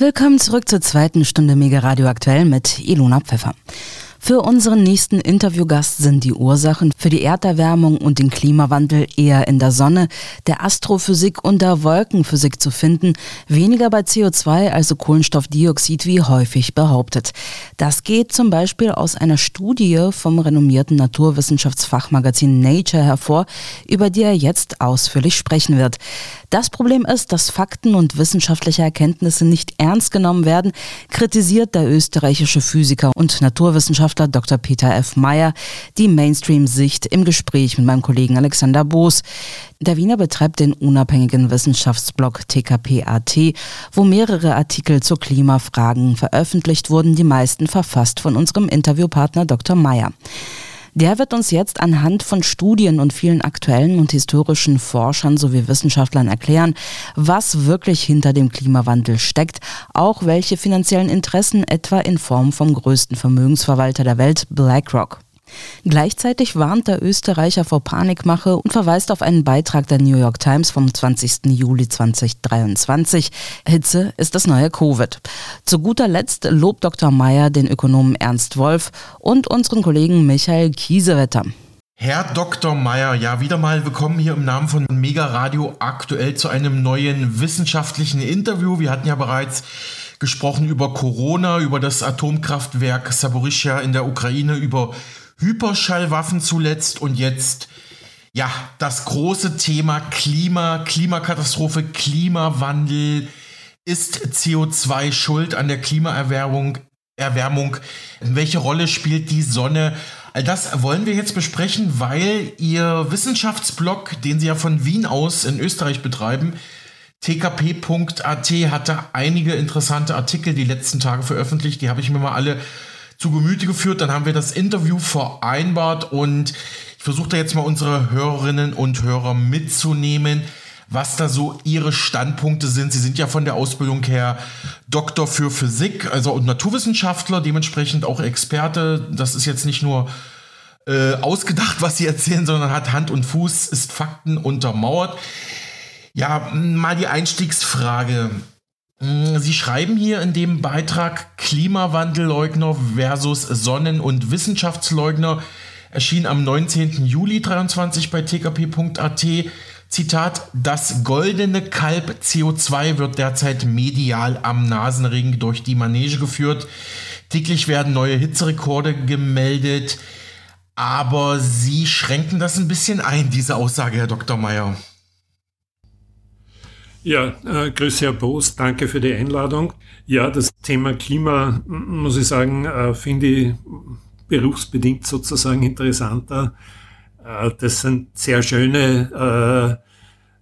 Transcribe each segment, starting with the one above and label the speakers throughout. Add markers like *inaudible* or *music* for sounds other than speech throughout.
Speaker 1: Willkommen zurück zur zweiten Stunde Mega Radio Aktuell mit Ilona Pfeffer. Für unseren nächsten Interviewgast sind die Ursachen für die Erderwärmung und den Klimawandel eher in der Sonne, der Astrophysik und der Wolkenphysik zu finden, weniger bei CO2, also Kohlenstoffdioxid, wie häufig behauptet. Das geht zum Beispiel aus einer Studie vom renommierten Naturwissenschaftsfachmagazin Nature hervor, über die er jetzt ausführlich sprechen wird. Das Problem ist, dass Fakten und wissenschaftliche Erkenntnisse nicht ernst genommen werden, kritisiert der österreichische Physiker und Naturwissenschaftler Wissenschaftler Dr. Peter F. Meyer die Mainstream-Sicht im Gespräch mit meinem Kollegen Alexander Boos. Der Wiener betreibt den unabhängigen Wissenschaftsblog TKP.at, wo mehrere Artikel zu Klimafragen veröffentlicht wurden, die meisten verfasst von unserem Interviewpartner Dr. Meyer. Der wird uns jetzt anhand von Studien und vielen aktuellen und historischen Forschern sowie Wissenschaftlern erklären, was wirklich hinter dem Klimawandel steckt, auch welche finanziellen Interessen etwa in Form vom größten Vermögensverwalter der Welt BlackRock. Gleichzeitig warnt der Österreicher vor Panikmache und verweist auf einen Beitrag der New York Times vom 20. Juli 2023. Hitze ist das neue Covid. Zu guter Letzt lobt Dr. Meyer den Ökonomen Ernst Wolf und unseren Kollegen Michael Kiesewetter.
Speaker 2: Herr Dr. Meyer, ja, wieder mal willkommen hier im Namen von Mega Radio aktuell zu einem neuen wissenschaftlichen Interview. Wir hatten ja bereits gesprochen über Corona, über das Atomkraftwerk Saborischia in der Ukraine, über Hyperschallwaffen zuletzt und jetzt ja, das große Thema Klima, Klimakatastrophe, Klimawandel. Ist CO2 schuld an der Klimaerwärmung? Erwärmung? Welche Rolle spielt die Sonne? All das wollen wir jetzt besprechen, weil Ihr Wissenschaftsblog, den Sie ja von Wien aus in Österreich betreiben, tkp.at, hatte einige interessante Artikel die letzten Tage veröffentlicht. Die habe ich mir mal alle zu Gemüte geführt. Dann haben wir das Interview vereinbart und ich versuche da jetzt mal unsere Hörerinnen und Hörer mitzunehmen, was da so ihre Standpunkte sind. Sie sind ja von der Ausbildung her Doktor für Physik, also und Naturwissenschaftler, dementsprechend auch Experte. Das ist jetzt nicht nur äh, ausgedacht, was sie erzählen, sondern hat Hand und Fuß, ist Fakten untermauert. Ja, mal die Einstiegsfrage. Mm, Sie schreiben hier in dem Beitrag Klimawandelleugner versus Sonnen- und Wissenschaftsleugner, erschien am 19. Juli 23 bei tkp.at. Zitat, das goldene Kalb CO2 wird derzeit medial am Nasenring durch die Manege geführt. Täglich werden neue Hitzerekorde gemeldet. Aber Sie schränken das ein bisschen ein, diese Aussage, Herr Dr. Meyer.
Speaker 3: Ja, äh, grüße Herr Boos, danke für die Einladung. Ja, das Thema Klima, muss ich sagen, äh, finde ich berufsbedingt sozusagen interessanter. Äh, das sind sehr schöne äh,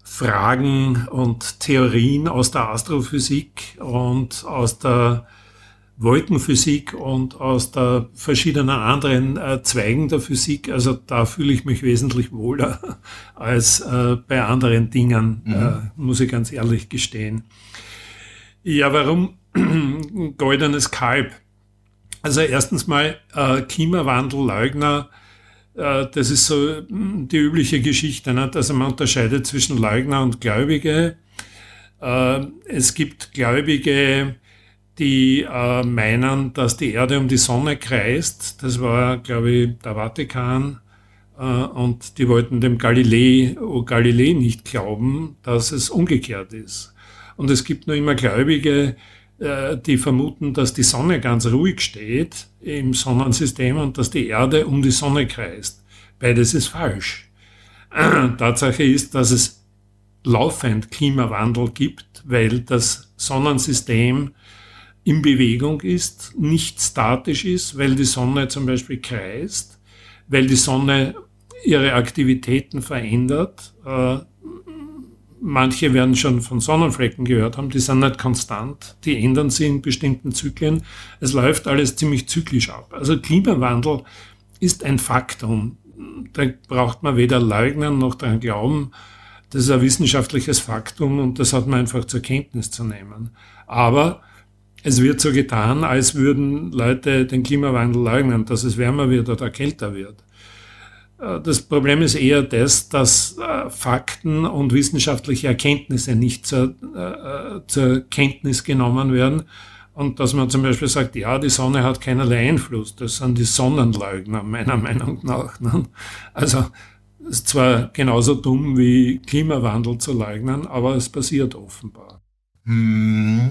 Speaker 3: Fragen und Theorien aus der Astrophysik und aus der Wolkenphysik und aus der verschiedenen anderen äh, Zweigen der Physik. Also da fühle ich mich wesentlich wohler *laughs* als äh, bei anderen Dingen, mhm. äh, muss ich ganz ehrlich gestehen. Ja, warum *clears throat* goldenes Kalb? Also erstens mal äh, Klimawandelleugner, äh, das ist so hm, die übliche Geschichte. Ne? Also man unterscheidet zwischen Leugner und Gläubige. Äh, es gibt Gläubige, die äh, meinen, dass die Erde um die Sonne kreist. Das war, glaube ich, der Vatikan. Äh, und die wollten dem Galilei, oh Galilei nicht glauben, dass es umgekehrt ist. Und es gibt nur immer Gläubige, äh, die vermuten, dass die Sonne ganz ruhig steht im Sonnensystem und dass die Erde um die Sonne kreist. Beides ist falsch. *clears throat* Tatsache ist, dass es laufend Klimawandel gibt, weil das Sonnensystem in Bewegung ist, nicht statisch ist, weil die Sonne zum Beispiel kreist, weil die Sonne ihre Aktivitäten verändert. Äh, manche werden schon von Sonnenflecken gehört haben, die sind nicht konstant, die ändern sich in bestimmten Zyklen. Es läuft alles ziemlich zyklisch ab. Also Klimawandel ist ein Faktum. Da braucht man weder leugnen noch daran glauben. Das ist ein wissenschaftliches Faktum und das hat man einfach zur Kenntnis zu nehmen. Aber es wird so getan, als würden Leute den Klimawandel leugnen, dass es wärmer wird oder kälter wird. Äh, das Problem ist eher das, dass äh, Fakten und wissenschaftliche Erkenntnisse nicht zur, äh, zur Kenntnis genommen werden. Und dass man zum Beispiel sagt, ja, die Sonne hat keinerlei Einfluss. Das sind die Sonnenleugner, meiner *laughs* Meinung nach. Ne? Also, es ist zwar genauso dumm wie Klimawandel zu leugnen, aber es passiert offenbar.
Speaker 2: Hm.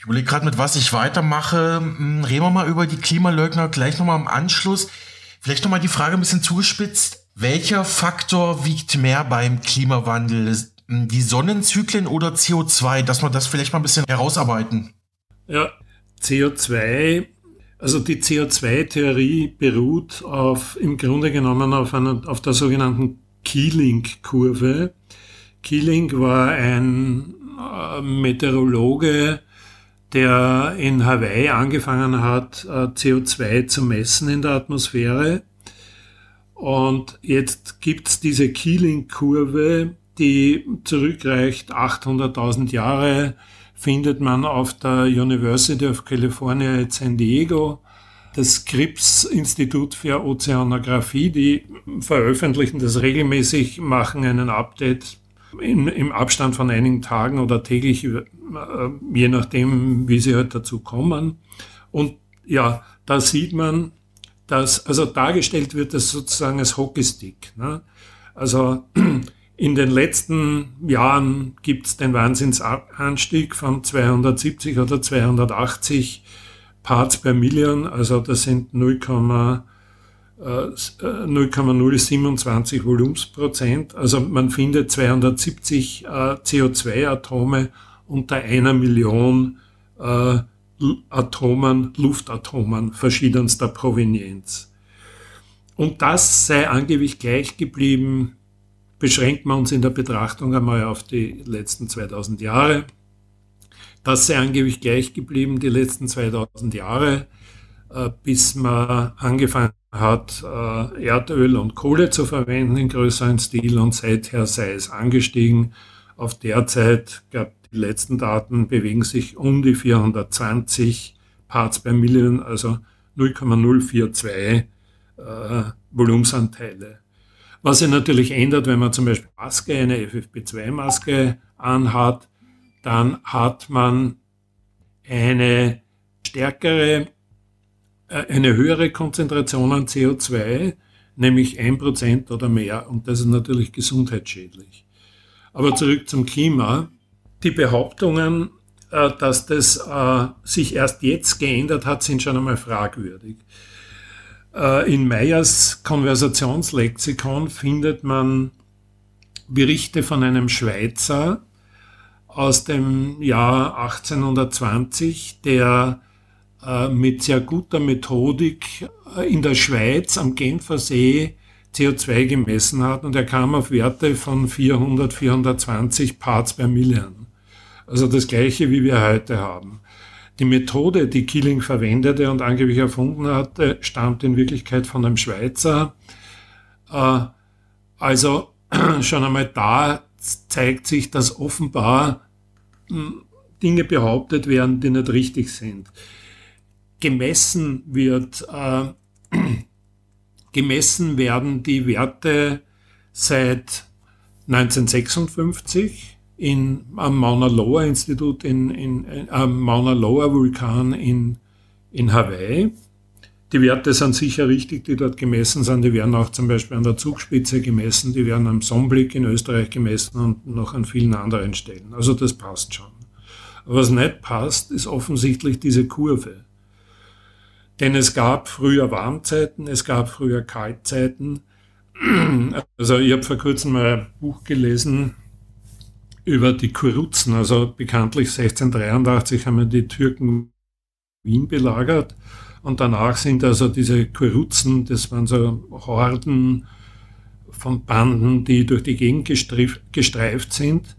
Speaker 2: Ich überlege gerade, mit was ich weitermache. Hm, reden wir mal über die Klimaleugner gleich nochmal im Anschluss. Vielleicht nochmal die Frage ein bisschen zugespitzt. Welcher Faktor wiegt mehr beim Klimawandel? Die Sonnenzyklen oder CO2? Dass wir das vielleicht mal ein bisschen herausarbeiten.
Speaker 3: Ja, CO2, also die CO2-Theorie beruht auf, im Grunde genommen auf, einer, auf der sogenannten Keeling-Kurve. Keeling war ein äh, Meteorologe, der in Hawaii angefangen hat, äh, CO2 zu messen in der Atmosphäre. Und jetzt gibt's diese Keeling-Kurve, die zurückreicht 800.000 Jahre, findet man auf der University of California at San Diego. Das Scripps Institut für Ozeanographie, die veröffentlichen das regelmäßig, machen einen Update in, im Abstand von einigen Tagen oder täglich, äh, je nachdem, wie sie halt dazu kommen. Und ja, da sieht man, dass, also dargestellt wird das sozusagen als Hockeystick. Ne? Also *clears throat* in den letzten Jahren gibt es den Wahnsinnsanstieg von 270 oder 280 Parts per Million, also das sind 0, 0,027 äh, Volumensprozent. Also man findet 270 äh, CO2-Atome unter einer Million äh, Atomen, Luftatomen verschiedenster Provenienz. Und das sei angeblich gleich geblieben, beschränkt man uns in der Betrachtung einmal auf die letzten 2000 Jahre. Das sei angeblich gleich geblieben die letzten 2000 Jahre, bis man angefangen hat äh, Erdöl und Kohle zu verwenden in größeren Stil und seither sei es angestiegen. Auf derzeit, glaube die letzten Daten bewegen sich um die 420 Parts per Million, also 0,042 äh, Volumensanteile. Was sich natürlich ändert, wenn man zum Beispiel Maske, eine FFP2-Maske anhat, dann hat man eine stärkere äh, eine höhere Konzentration an CO2, nämlich 1% oder mehr. Und das ist natürlich gesundheitsschädlich. Aber zurück zum Klima. Die Behauptungen, äh, dass das äh, sich erst jetzt geändert hat, sind schon einmal fragwürdig. In Meyers Konversationslexikon findet man Berichte von einem Schweizer aus dem Jahr 1820, der äh, mit sehr guter Methodik äh, in der Schweiz am Genfer See CO2 gemessen hat und er kam auf Werte von 400, 420 Parts per Million. Also das gleiche, wie wir heute haben. Die Methode, die Killing verwendete und angeblich erfunden hatte, stammt in Wirklichkeit von einem Schweizer. Äh, also *clears throat* schon einmal da zeigt sich, dass offenbar hm, Dinge behauptet werden, die nicht richtig sind gemessen wird, äh, *clears throat* gemessen werden die Werte seit 1956 in, am Mauna Loa Institut in, in, am Mauna Loa Vulkan in, in Hawaii. Die Werte sind sicher richtig, die dort gemessen sind. Die werden auch zum Beispiel an der Zugspitze gemessen, die werden am Sonnenblick in Österreich gemessen und noch an vielen anderen Stellen. Also das passt schon. Was nicht passt, ist offensichtlich diese Kurve. Denn es gab früher Warmzeiten, es gab früher Kaltzeiten. *clears throat* Also ich habe vor kurzem mal ein Buch gelesen über die Kuruzen. Also bekanntlich 1683 haben die Türken Wien belagert und danach sind also diese Kuruzen, das waren so Horden von Banden, die durch die Gegend gestreift sind.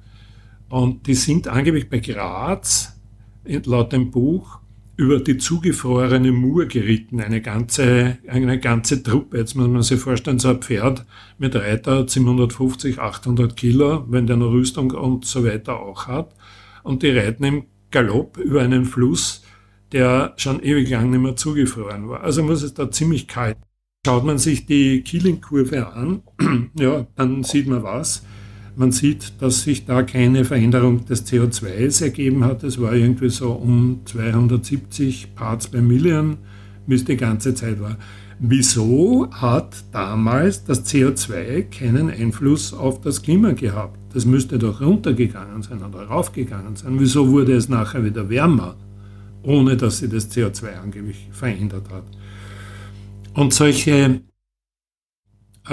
Speaker 3: Und die sind angeblich bei Graz, laut dem Buch, über die zugefrorene Mur geritten, eine ganze, eine ganze Truppe. Jetzt muss man sich vorstellen, so ein Pferd mit Reiter 750, 800 Kilo, wenn der eine Rüstung und so weiter auch hat. Und die reiten im Galopp über einen Fluss, der schon ewig lang nicht mehr zugefroren war. Also muss es da ziemlich kalt Schaut man sich die Killing-Kurve an, *clears throat* ja, dann sieht man was. Man sieht, dass sich da keine Veränderung des CO2s ergeben hat. Es war irgendwie so um 270 Parts per Million, wie es die ganze Zeit war. Wieso hat damals das CO2 keinen Einfluss auf das Klima gehabt? Das müsste doch runtergegangen sein oder raufgegangen sein. Wieso wurde es nachher wieder wärmer, ohne dass sich das CO2 angeblich verändert hat? Und solche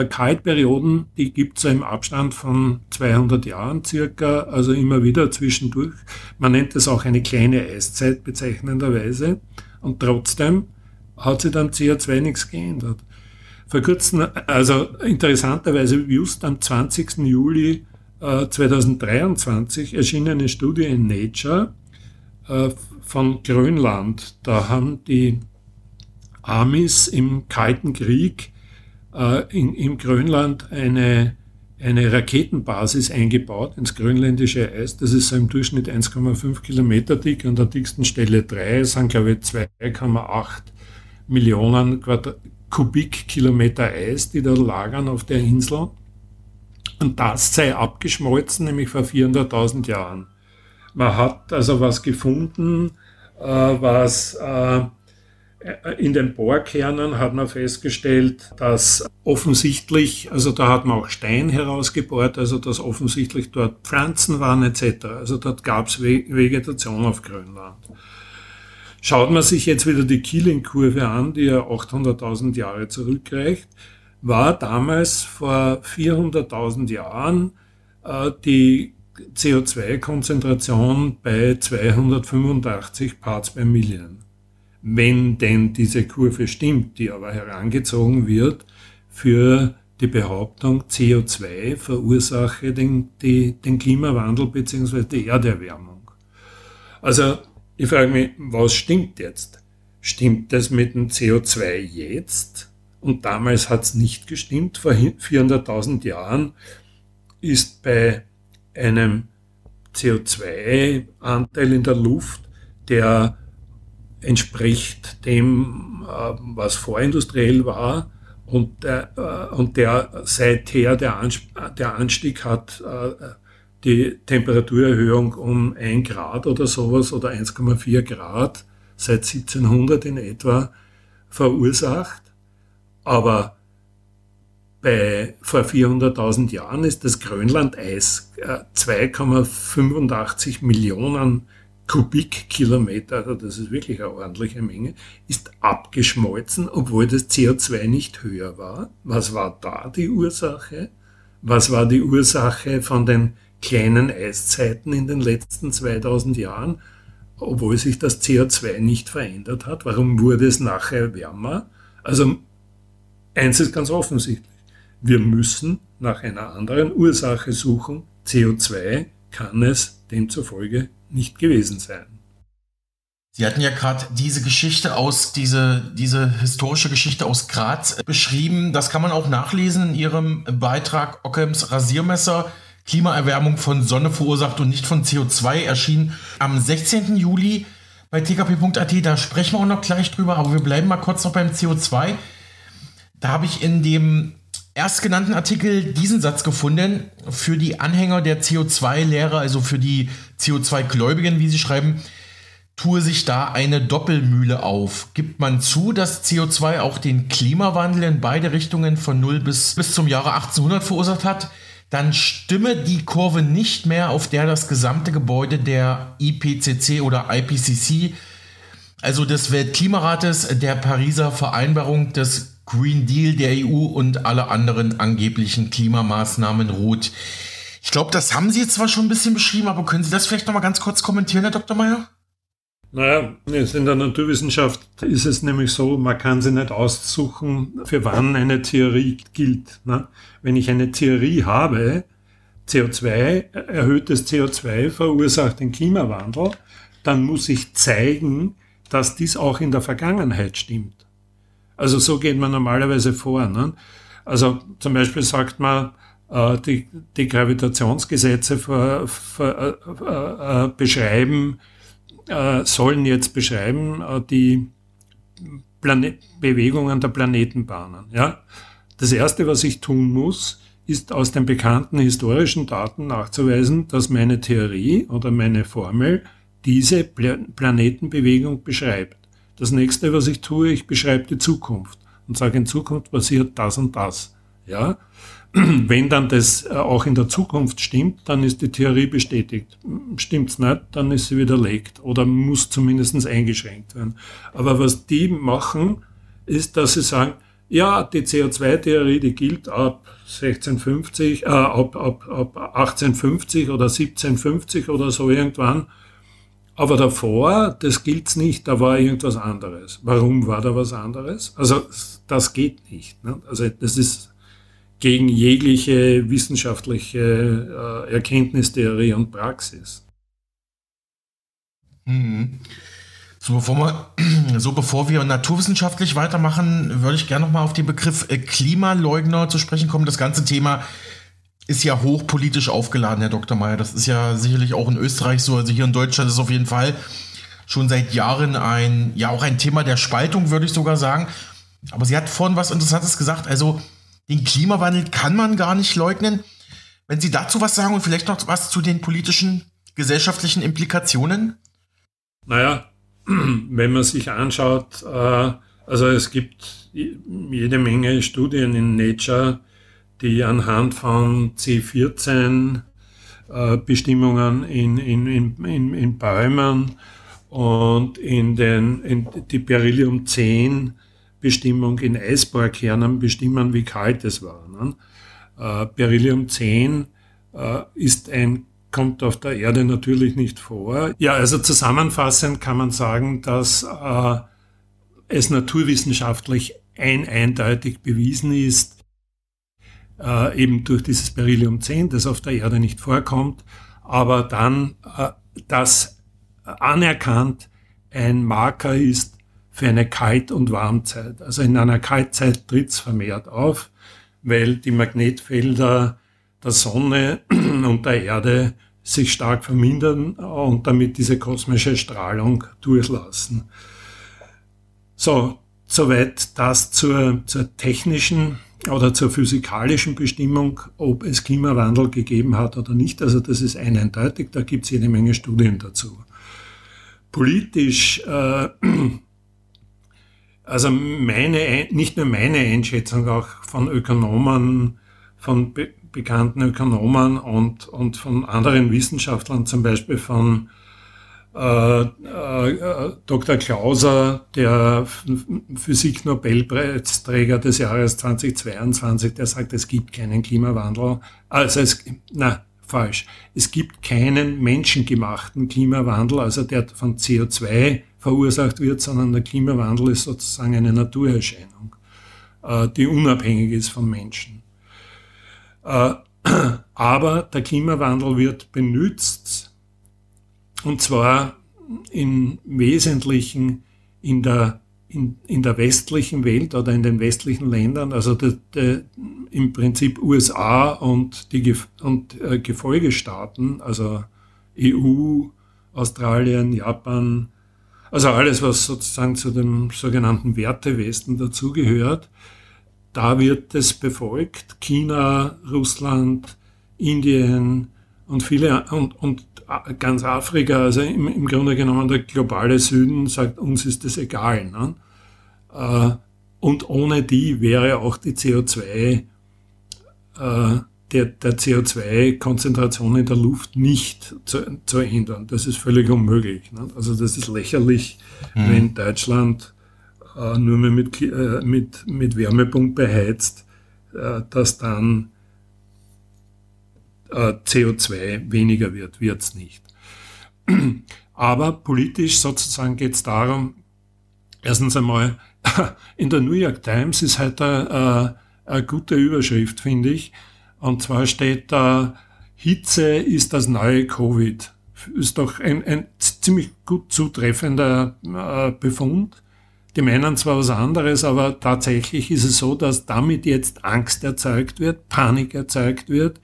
Speaker 3: Kaltperioden, die gibt es im Abstand von 200 Jahren circa, also immer wieder zwischendurch. Man nennt es auch eine kleine Eiszeit bezeichnenderweise. Und trotzdem hat sich dann CO2 nichts geändert. Vor kurzem, also interessanterweise just am 20. Juli äh, 2023 erschien eine Studie in Nature äh, von Grönland. Da haben die Amis im Kalten Krieg äh, in, im Grönland eine, eine Raketenbasis eingebaut ins grönländische Eis. Das ist so im Durchschnitt 1,5 Kilometer dick. An der dicksten Stelle 3 sind, glaube ich, 2,8 Millionen Quadrat Kubikkilometer Eis, die da lagern auf der Insel. Und das sei abgeschmolzen, nämlich vor 400.000 Jahren. Man hat also was gefunden, äh, was äh, in den Bohrkernen hat man festgestellt, dass offensichtlich, also da hat man auch Stein herausgebohrt, also dass offensichtlich dort Pflanzen waren etc. Also dort gab es Vegetation auf Grönland. Schaut man sich jetzt wieder die Killing-Kurve an, die ja 800.000 Jahre zurückreicht, war damals vor 400.000 Jahren äh, die CO2-Konzentration bei 285 Parts per Million wenn denn diese Kurve stimmt, die aber herangezogen wird für die Behauptung, CO2 verursache den, die, den Klimawandel bzw. die Erderwärmung. Also ich frage mich, was stimmt jetzt? Stimmt das mit dem CO2 jetzt? Und damals hat es nicht gestimmt. Vor 400.000 Jahren ist bei einem CO2-Anteil in der Luft, der entspricht dem, äh, was vorindustriell war und der, äh, und der seither der, der Anstieg hat äh, die Temperaturerhöhung um ein Grad oder sowas oder 1,4 Grad seit 1700 in etwa verursacht. Aber bei, vor 400.000 Jahren ist das Grönlandeis 2,85 Millionen Kubikkilometer, also das ist wirklich eine ordentliche Menge, ist abgeschmolzen, obwohl das CO2 nicht höher war. Was war da die Ursache? Was war die Ursache von den kleinen Eiszeiten in den letzten 2000 Jahren, obwohl sich das CO2 nicht verändert hat? Warum wurde es nachher wärmer? Also eins ist ganz offensichtlich. Wir müssen nach einer anderen Ursache suchen. CO2 kann es demzufolge nicht gewesen sein.
Speaker 2: Sie hatten ja gerade diese Geschichte aus, diese, diese historische Geschichte aus Graz beschrieben. Das kann man auch nachlesen in Ihrem Beitrag Ockhams Rasiermesser. Klimaerwärmung von Sonne verursacht und nicht von CO2 erschien am 16. Juli bei tkp.at. Da sprechen wir auch noch gleich drüber, aber wir bleiben mal kurz noch beim CO2. Da habe ich in dem erstgenannten Artikel diesen Satz gefunden für die Anhänger der CO2-Lehre, also für die CO2-Gläubigen, wie sie schreiben, tue sich da eine Doppelmühle auf. Gibt man zu, dass CO2 auch den Klimawandel in beide Richtungen von 0 bis, bis zum Jahre 1800 verursacht hat, dann stimme die Kurve nicht mehr, auf der das gesamte Gebäude der IPCC oder IPCC, also des Weltklimarates, der Pariser Vereinbarung des Green Deal der EU und alle anderen angeblichen Klimamaßnahmen ruht. Ich glaube, das haben Sie jetzt zwar schon ein bisschen beschrieben, aber können Sie das vielleicht noch mal ganz kurz kommentieren, Herr Dr. Meyer?
Speaker 3: Naja, in der Naturwissenschaft ist es nämlich so, man kann sie nicht aussuchen, für wann eine Theorie gilt. Ne? Wenn ich eine Theorie habe, CO2, erhöhtes CO2 verursacht den Klimawandel, dann muss ich zeigen, dass dies auch in der Vergangenheit stimmt. Also so geht man normalerweise vor. Ne? Also zum Beispiel sagt man, äh, die, die Gravitationsgesetze für, für, äh, äh, beschreiben, äh, sollen jetzt beschreiben, äh, die Plane Bewegungen der Planetenbahnen. Ja? Das Erste, was ich tun muss, ist aus den bekannten historischen Daten nachzuweisen, dass meine Theorie oder meine Formel diese Planetenbewegung beschreibt. Das nächste, was ich tue, ich beschreibe die Zukunft und sage, in Zukunft passiert das und das. Ja? *clears throat* Wenn dann das äh, auch in der Zukunft stimmt, dann ist die Theorie bestätigt. Stimmt's nicht, dann ist sie widerlegt oder muss zumindest eingeschränkt werden. Aber was die machen, ist, dass sie sagen, ja, die CO2-Theorie, die gilt ab 1650, äh, ab, ab, ab 1850 oder 1750 oder so irgendwann. Aber davor, das gilt's nicht, da war irgendwas anderes. Warum war da was anderes? Also das geht nicht. Ne? Also das ist gegen jegliche wissenschaftliche äh, Erkenntnistheorie und Praxis.
Speaker 2: Mhm. So bevor, wir, *clears throat* so bevor wir naturwissenschaftlich weitermachen, würde ich gerne noch mal auf den Begriff äh, Klimaleugner zu sprechen kommen. Das ganze Thema ist ja hochpolitisch aufgeladen, Herr Dr. Mayer. Das ist ja sicherlich auch in Österreich so. Also hier in Deutschland ist auf jeden Fall schon seit Jahren ein, ja auch ein Thema der Spaltung, würde ich sogar sagen. Aber sie hat vorhin was Interessantes gesagt. Also den Klimawandel kann man gar nicht leugnen. Wenn Sie dazu was sagen und vielleicht noch was zu den politischen, gesellschaftlichen Implikationen?
Speaker 3: Naja, *clears throat* wenn man sich anschaut, äh, also es gibt jede Menge Studien in Nature, die anhand von C14 äh, Bestimmungen in, in, in, in, Bäumen und in, den, in die Beryllium 10 Bestimmung in Eisbohrkernen bestimmen, wie kalt es war. Ne? Äh, Beryllium 10 äh, ist ein kommt auf der Erde natürlich nicht vor. Ja, also zusammenfassend kann man sagen, dass äh, es naturwissenschaftlich ein eindeutig bewiesen ist, äh, eben durch dieses Beryllium 10, das auf der Erde nicht vorkommt, aber dann äh, das anerkannt ein Marker ist für eine Kalt- und Warmzeit. Also in einer Kaltzeit tritt es vermehrt auf, weil die Magnetfelder der Sonne *clears throat* und der Erde sich stark vermindern und damit diese kosmische Strahlung durchlassen. So, soweit das zur, zur technischen oder zur physikalischen Bestimmung, ob es Klimawandel gegeben hat oder nicht. Also das ist eindeutig, da gibt es jede Menge Studien dazu. Politisch, äh, also meine, nicht nur meine Einschätzung, auch von Ökonomen, von be bekannten Ökonomen und, und von anderen Wissenschaftlern, zum Beispiel von äh, äh, Dr. Klauser, der Physik-Nobelpreisträger des Jahres 2022, der sagt, es gibt keinen Klimawandel. Also es, na, falsch. Es gibt keinen menschengemachten Klimawandel, also der von CO2 verursacht wird, sondern der Klimawandel ist sozusagen eine Naturerscheinung, äh, die unabhängig ist vom Menschen. Äh, *clears throat* aber der Klimawandel wird benutzt, und zwar im Wesentlichen in der, in, in der westlichen Welt oder in den westlichen Ländern, also de, de, im Prinzip USA und, die und äh, Gefolgestaaten, also EU, Australien, Japan, also alles, was sozusagen zu dem sogenannten Wertewesten dazugehört, da wird es befolgt. China, Russland, Indien und viele und, und ganz Afrika, also im, im Grunde genommen der globale Süden sagt, uns ist das egal. Ne? Äh, und ohne die wäre auch die CO2, äh, der, der CO2-Konzentration in der Luft nicht zu, zu ändern. Das ist völlig unmöglich. Ne? Also das ist lächerlich, mhm. wenn Deutschland äh, nur mehr mit, äh, mit, mit Wärmepumpe heizt, dass dann äh, CO2 weniger wird, wird es nicht. *clears throat* Aber politisch sozusagen geht es darum, erstens einmal, *laughs* in der New York Times ist heute äh, eine gute Überschrift, finde ich. Und zwar steht da, Hitze ist das neue Covid. Ist doch ein, ein ziemlich gut zutreffender äh, Befund. Die meinen zwar was anderes, aber tatsächlich ist es so, dass damit jetzt Angst erzeugt wird, Panik erzeugt wird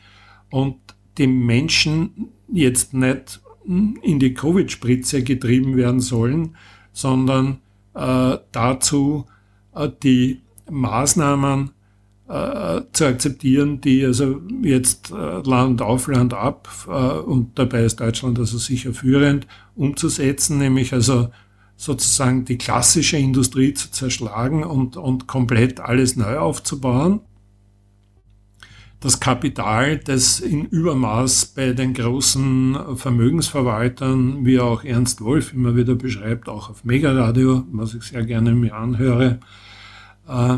Speaker 3: und die Menschen jetzt nicht in die Covid-Spritze getrieben werden sollen, sondern äh, dazu, äh, die Maßnahmen äh, zu akzeptieren, die also jetzt äh, Land auf, Land ab äh, und dabei ist Deutschland also sicher führend umzusetzen, nämlich also sozusagen die klassische Industrie zu zerschlagen und, und komplett alles neu aufzubauen. Das Kapital, das in Übermaß bei den großen Vermögensverwaltern, wie auch Ernst Wolf immer wieder beschreibt, auch auf Megaradio, was ich sehr gerne mir anhöre, äh,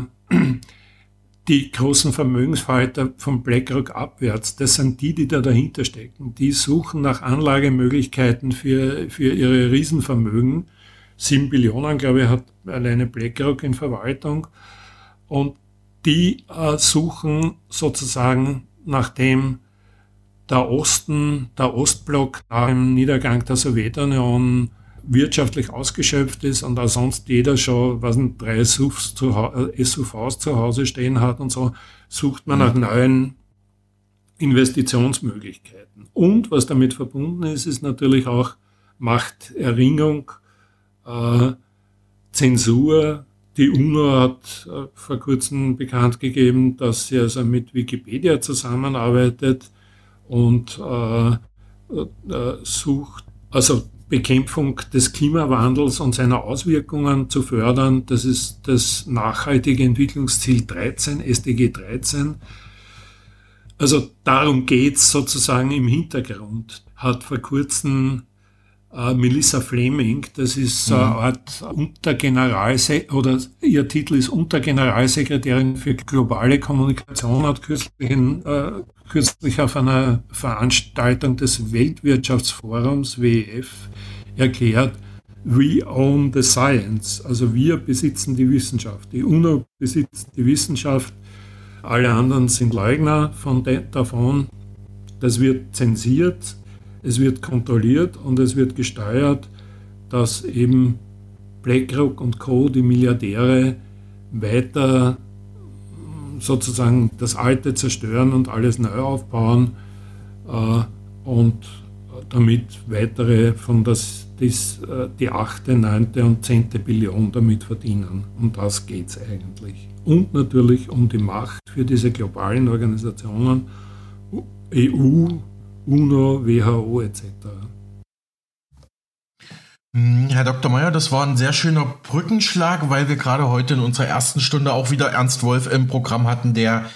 Speaker 3: die großen Vermögensverwalter von BlackRock abwärts, das sind die, die da dahinter stecken. Die suchen nach Anlagemöglichkeiten für, für ihre Riesenvermögen. Sieben Billionen, glaube ich, hat alleine BlackRock in Verwaltung. Und die äh, suchen sozusagen, nachdem der Osten, der Ostblock nach dem Niedergang der Sowjetunion wirtschaftlich ausgeschöpft ist und auch sonst jeder schon, was ein drei SUVs zu, äh, SUVs zu Hause stehen hat und so, sucht man nach mhm. neuen Investitionsmöglichkeiten. Und was damit verbunden ist, ist natürlich auch Machterringung, äh, Zensur. Die UNO hat äh, vor kurzem bekannt gegeben, dass sie also mit Wikipedia zusammenarbeitet und äh, äh sucht, also Bekämpfung des Klimawandels und seiner Auswirkungen zu fördern. Das ist das nachhaltige Entwicklungsziel 13, SDG 13. Also darum geht's sozusagen im Hintergrund. Hat vor kurzem äh, Melissa Fleming, das ist eine mhm. Art Untergeneralse oder ihr Titel ist Untergeneralsekretärin für globale Kommunikation, hat kürzlich, in, äh, kürzlich auf einer Veranstaltung des Weltwirtschaftsforums WEF erklärt, We own the science, also wir besitzen die Wissenschaft. Die UNO besitzt die Wissenschaft, alle anderen sind Leugner von de, davon. Das wird zensiert, es wird kontrolliert und es wird gesteuert, dass eben BlackRock und Co., die Milliardäre, weiter sozusagen das Alte zerstören und alles neu aufbauen äh, und damit weitere von das, das, äh, die achte, neunte und zehnte Billion damit verdienen. Um das geht es eigentlich. Und natürlich um die Macht für diese globalen Organisationen, EU, UNO, WHO etc.
Speaker 2: Hm, Herr Dr. Meyer, das war ein sehr schöner Brückenschlag, weil wir gerade heute in unserer ersten Stunde auch wieder Ernst Wolf im Programm hatten, der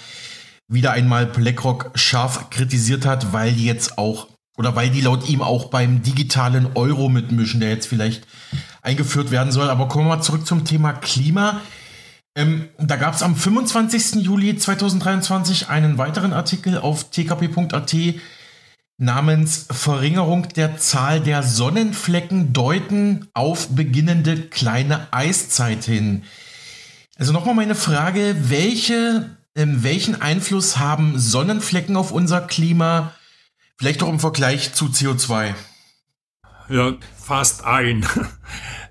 Speaker 2: wieder einmal BlackRock scharf kritisiert hat, weil die jetzt auch oder weil die laut ihm auch beim digitalen Euro mitmischen, der jetzt vielleicht eingeführt werden soll. Aber kommen wir mal zurück zum Thema Klima. Ähm, da gab es am 25. Juli 2023 einen weiteren Artikel auf tkp.at, namens Verringerung der Zahl der Sonnenflecken deuten auf beginnende kleine Eiszeit hin. Also nochmal meine Frage, welche, äh, welchen Einfluss haben Sonnenflecken auf unser Klima, vielleicht auch im Vergleich zu CO2?
Speaker 3: Ja, fast allen. *laughs*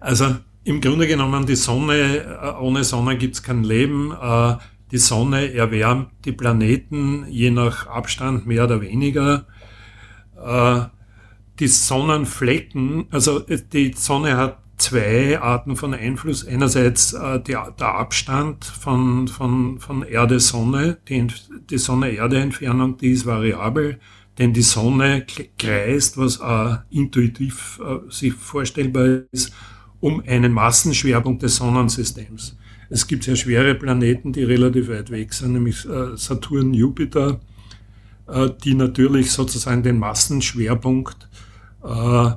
Speaker 3: Also im Grunde genommen, die Sonne, äh, ohne Sonne gibt es kein Leben. Äh, die Sonne erwärmt die Planeten je nach Abstand mehr oder weniger. Äh, die Sonnenflecken, also äh, die Sonne hat zwei Arten von Einfluss. Einerseits äh, die, der Abstand von, von, von Erde-Sonne, die, die Sonne-Erde-Entfernung, die ist variabel, denn die Sonne kreist, was äh, intuitiv äh, sich vorstellbar ist, um einen Massenschwerpunkt des Sonnensystems. Es gibt sehr schwere Planeten, die relativ weit weg sind, nämlich äh, Saturn, Jupiter die natürlich sozusagen den Massenschwerpunkt äh,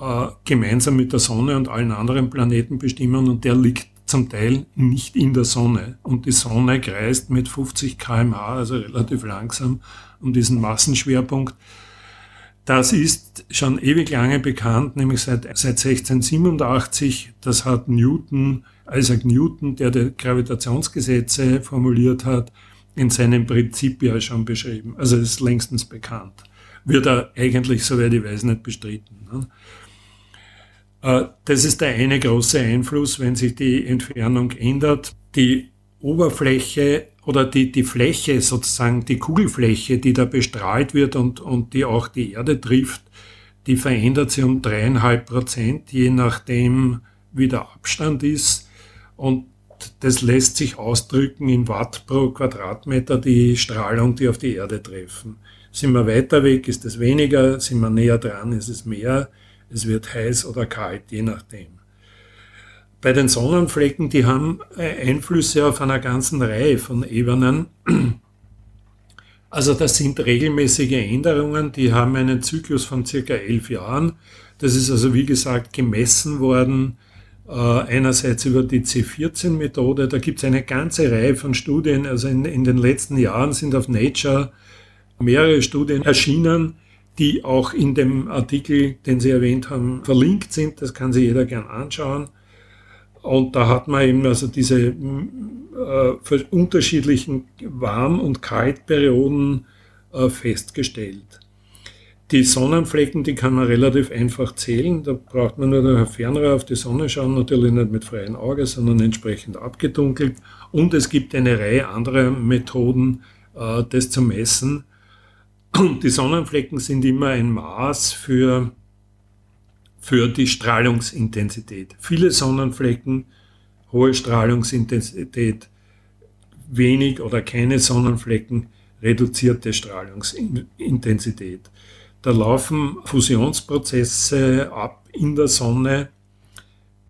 Speaker 3: äh, gemeinsam mit der Sonne und allen anderen Planeten bestimmen und der liegt zum Teil nicht in der Sonne. Und die Sonne kreist mit 50 kmh, also relativ langsam, um diesen Massenschwerpunkt. Das ist schon ewig lange bekannt, nämlich seit, seit 1687. Das hat Newton, Isaac Newton, der die Gravitationsgesetze formuliert hat, in seinem Prinzip ja schon beschrieben. Also ist längstens bekannt. Wird er eigentlich, soweit ich weiß, nicht bestritten. Ne? Äh, das ist der eine große Einfluss, wenn sich die Entfernung ändert. Die Oberfläche oder die, die Fläche, sozusagen die Kugelfläche, die da bestrahlt wird und, und die auch die Erde trifft, die verändert sich um dreieinhalb Prozent, je nachdem, wie der Abstand ist. Und das lässt sich ausdrücken in Watt pro Quadratmeter die Strahlung, die auf die Erde treffen. Sind wir weiter weg, ist es weniger, sind wir näher dran, ist es mehr, es wird heiß oder kalt, je nachdem. Bei den Sonnenflecken, die haben äh, Einflüsse auf einer ganzen Reihe von Ebenen. *clears throat* Also das sind regelmäßige Änderungen, die haben einen Zyklus von circa elf Jahren. Das ist also wie gesagt gemessen worden, einerseits über die C14-Methode. Da gibt es eine ganze Reihe von Studien. Also in, in den letzten Jahren sind auf Nature mehrere Studien erschienen, die auch in dem Artikel, den Sie erwähnt haben, verlinkt sind. Das kann sich jeder gern anschauen. Und da hat man eben also diese äh, unterschiedlichen Warm- und Kaltperioden äh, festgestellt. Die Sonnenflecken, die kann man relativ einfach zählen. Da braucht man nur durch Fernrohr auf die Sonne schauen, natürlich nicht mit freiem Auge, sondern entsprechend abgedunkelt. Und es gibt eine Reihe anderer Methoden, äh, das zu messen. Die Sonnenflecken sind immer ein Maß für für die Strahlungsintensität. Viele Sonnenflecken, hohe Strahlungsintensität, wenig oder keine Sonnenflecken, reduzierte Strahlungsintensität. Da laufen Fusionsprozesse ab in der Sonne.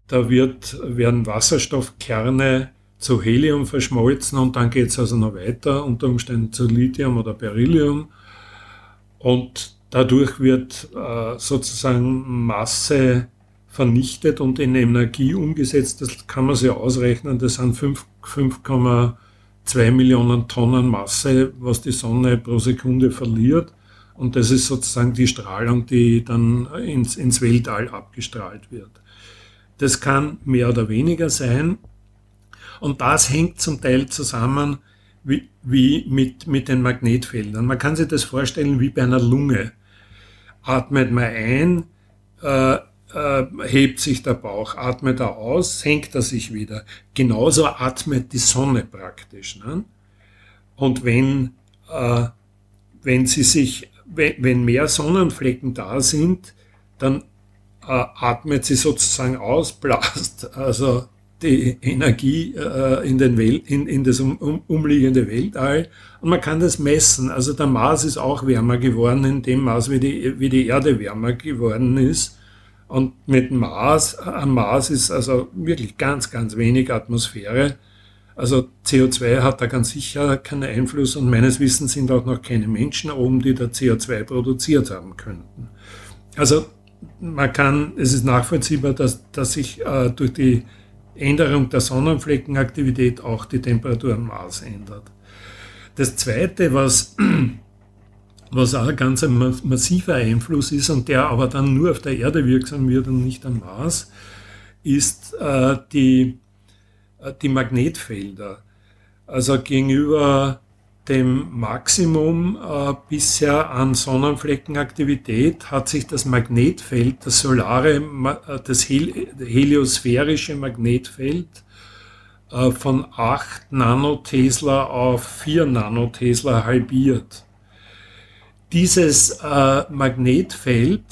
Speaker 3: Da wird, werden Wasserstoffkerne zu Helium verschmolzen und dann geht es also noch weiter, unter Umständen zu Lithium oder Beryllium. Und Dadurch wird äh, sozusagen Masse vernichtet und in Energie umgesetzt. Das kann man sich ausrechnen. Das sind 5,2 Millionen Tonnen Masse, was die Sonne pro Sekunde verliert. Und das ist sozusagen die Strahlung, die dann ins, ins Weltall abgestrahlt wird. Das kann mehr oder weniger sein. Und das hängt zum Teil zusammen wie, wie mit, mit den Magnetfeldern. Man kann sich das vorstellen wie bei einer Lunge. Atmet man ein, äh, äh, hebt sich der Bauch, atmet er aus, senkt er sich wieder. Genauso atmet die Sonne praktisch. Ne? Und wenn, äh, wenn sie sich, wenn, mehr Sonnenflecken da sind, dann äh, atmet sie sozusagen aus, *laughs* blast also die Energie äh, in, den Wel in, in das um, um, umliegende Weltall. Und man kann das messen. Also der Mars ist auch wärmer geworden in dem Maß, wie die, wie die Erde wärmer geworden ist. Und mit Mars, am Mars ist also wirklich ganz, ganz wenig Atmosphäre. Also CO2 hat da ganz sicher keinen Einfluss und meines Wissens sind auch noch keine Menschen oben, die da CO2 produziert haben könnten. Also man kann, es ist nachvollziehbar, dass, dass sich äh, durch die Änderung der Sonnenfleckenaktivität auch die Temperatur am Mars ändert. Das Zweite, was, *clears throat* was auch ganz ein massiver Einfluss ist und der aber dann nur auf der Erde wirksam wird und nicht am Mars, ist äh, die, die Magnetfelder. Also gegenüber dem Maximum äh, bisher an Sonnenfleckenaktivität hat sich das Magnetfeld, das solare, äh, das hel heliosphärische Magnetfeld äh, von 8 Nanotesla auf 4 Nanotesla halbiert. Dieses äh, Magnetfeld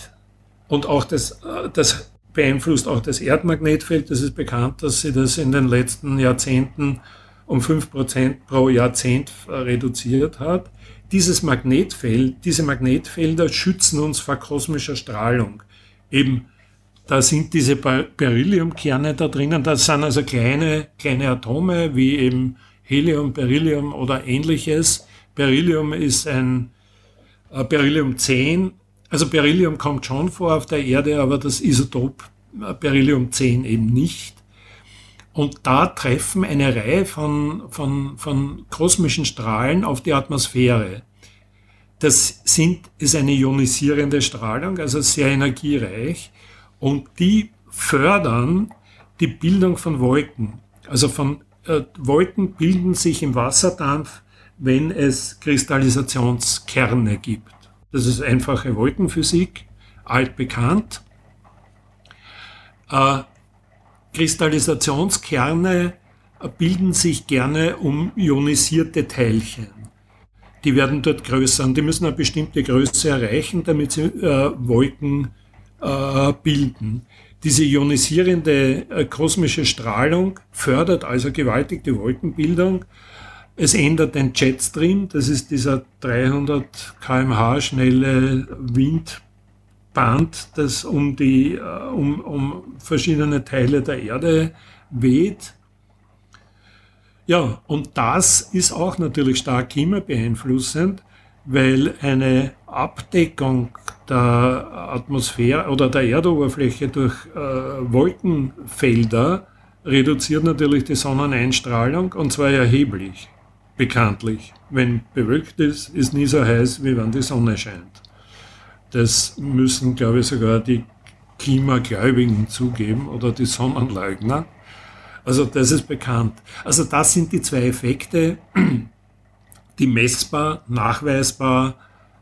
Speaker 3: und auch das, äh, das beeinflusst auch das Erdmagnetfeld. Das ist bekannt, dass sie das in den letzten Jahrzehnten um 5% pro Jahrzehnt reduziert hat. Dieses Magnetfeld, diese Magnetfelder schützen uns vor kosmischer Strahlung. Eben, da sind diese Berylliumkerne da drinnen, das sind also kleine, kleine Atome wie eben Helium, Beryllium oder ähnliches. Beryllium ist ein äh, Beryllium 10. Also Beryllium kommt schon vor auf der Erde, aber das Isotop äh, Beryllium 10 eben nicht. Und da treffen eine Reihe von, von, von kosmischen Strahlen auf die Atmosphäre. Das sind, ist eine ionisierende Strahlung, also sehr energiereich. Und die fördern die Bildung von Wolken. Also von äh, Wolken bilden sich im Wasserdampf, wenn es Kristallisationskerne gibt. Das ist einfache Wolkenphysik, altbekannt. Äh, Kristallisationskerne bilden sich gerne um ionisierte Teilchen. Die werden dort größer und die müssen eine bestimmte Größe erreichen, damit sie äh, Wolken äh, bilden. Diese ionisierende äh, kosmische Strahlung fördert also gewaltig die Wolkenbildung. Es ändert den Jetstream, das ist dieser 300 kmh schnelle Windband, das um, die, äh, um, um verschiedene Teile der Erde weht. Ja, und das ist auch natürlich stark klimabeeinflussend, weil eine Abdeckung der Atmosphäre oder der Erdoberfläche durch äh, Wolkenfelder reduziert natürlich die Sonneneinstrahlung und zwar erheblich, bekanntlich. Wenn bewölkt ist, ist nie so heiß, wie wenn die Sonne scheint. Das müssen, glaube ich, sogar die Klimagläubigen zugeben oder die Sonnenleugner. Also das ist bekannt. Also das sind die zwei Effekte, *clears throat* die messbar, nachweisbar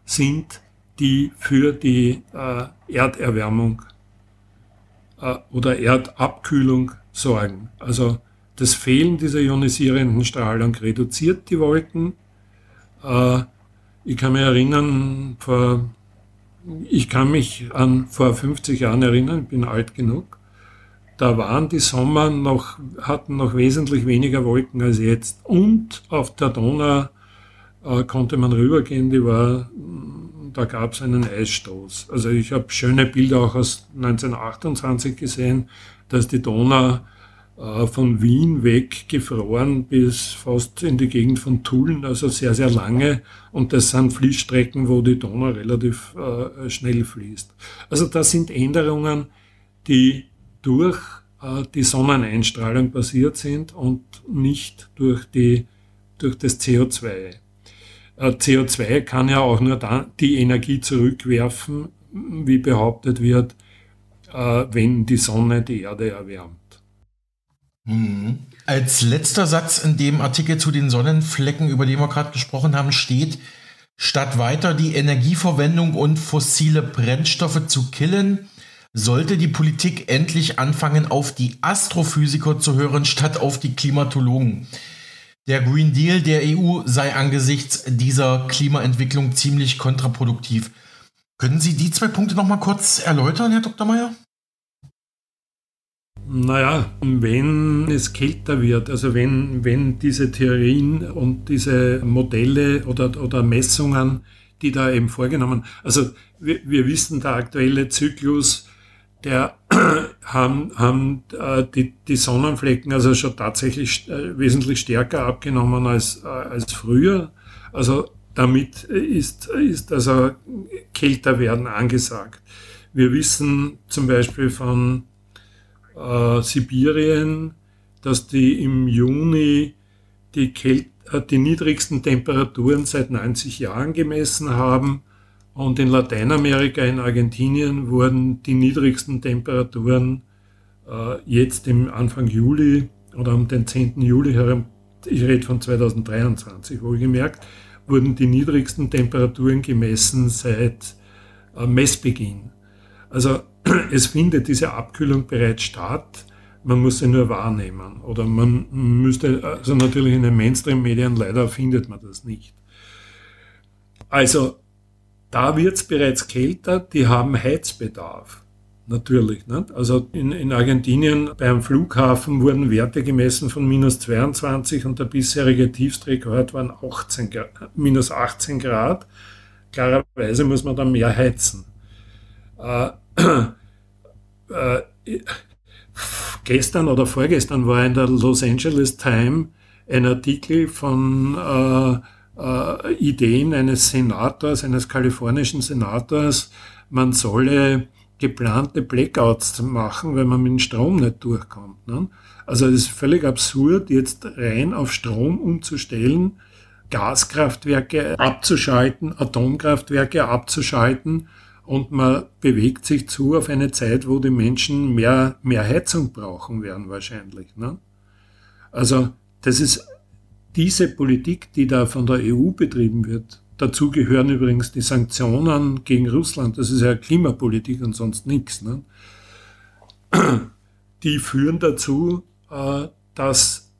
Speaker 3: sind, die für die äh, Erderwärmung äh, oder Erdabkühlung sorgen. Also das Fehlen dieser ionisierenden Strahlung reduziert die Wolken. Äh, ich kann mich erinnern, vor, ich kann mich an vor 50 Jahren erinnern, ich bin alt genug, da waren die Sommer noch, hatten noch wesentlich weniger Wolken als jetzt. Und auf der Donau äh, konnte man rübergehen, die war, da gab es einen Eisstoß. Also ich habe schöne Bilder auch aus 1928 gesehen, dass die Donau von Wien weg gefroren bis fast in die Gegend von Tulln, also sehr, sehr lange. Und das sind Fließstrecken, wo die Donau relativ äh, schnell fließt. Also das sind Änderungen, die durch äh, die Sonneneinstrahlung passiert sind und nicht durch, die, durch das CO2. Äh, CO2 kann ja auch nur da, die Energie zurückwerfen, wie behauptet wird, äh, wenn die Sonne die Erde erwärmt.
Speaker 2: Mhm. Als letzter Satz in dem Artikel zu den Sonnenflecken, über den wir gerade gesprochen haben, steht, statt weiter die Energieverwendung und fossile Brennstoffe zu killen, sollte die Politik endlich anfangen, auf die Astrophysiker zu hören, statt auf die Klimatologen. Der Green Deal der EU sei angesichts dieser Klimaentwicklung ziemlich kontraproduktiv. Können Sie die zwei Punkte noch mal kurz erläutern, Herr Dr. Mayer?
Speaker 3: Naja, wenn es kälter wird, also wenn, wenn diese Theorien und diese Modelle oder, oder Messungen, die da eben vorgenommen, also wir, wir wissen, der aktuelle Zyklus der *clears throat* haben, haben äh, die, die Sonnenflecken also schon tatsächlich äh, wesentlich stärker abgenommen als, äh, als früher. Also damit ist, ist also kälter werden angesagt. Wir wissen zum Beispiel von äh, Sibirien, dass die im Juni die, Kält äh, die niedrigsten Temperaturen seit 90 Jahren gemessen haben und in Lateinamerika, in Argentinien, wurden die niedrigsten Temperaturen äh, jetzt im Anfang Juli oder um den 10. Juli herum, ich rede von 2023 wohlgemerkt, wurden die niedrigsten Temperaturen gemessen seit äh, Messbeginn. Also *clears throat* es findet diese Abkühlung bereits statt, man muss sie nur wahrnehmen. Oder man müsste, also natürlich in den Mainstream-Medien leider findet man das nicht. Also da wird es bereits kälter, die haben Heizbedarf. Natürlich. Nicht? Also in, in Argentinien beim Flughafen wurden Werte gemessen von minus 22 und der bisherige Tiefstrekord waren 18, minus 18 Grad. Klarerweise muss man da mehr heizen. Äh, *clears throat* äh, gestern oder vorgestern war in der Los Angeles Times ein Artikel von äh, äh, Ideen eines Senators, eines kalifornischen Senators, man solle geplante Blackouts machen, wenn man mit dem Strom nicht durchkommt. Ne? Also es ist völlig absurd, jetzt rein auf Strom umzustellen, Gaskraftwerke abzuschalten, Atomkraftwerke abzuschalten und man bewegt sich zu auf eine Zeit, wo die Menschen mehr, mehr Heizung brauchen werden wahrscheinlich. Ne? Also das ist diese Politik, die da von der EU betrieben wird, dazu gehören übrigens die Sanktionen gegen Russland, das ist ja Klimapolitik und sonst nichts, ne? die führen dazu, äh, dass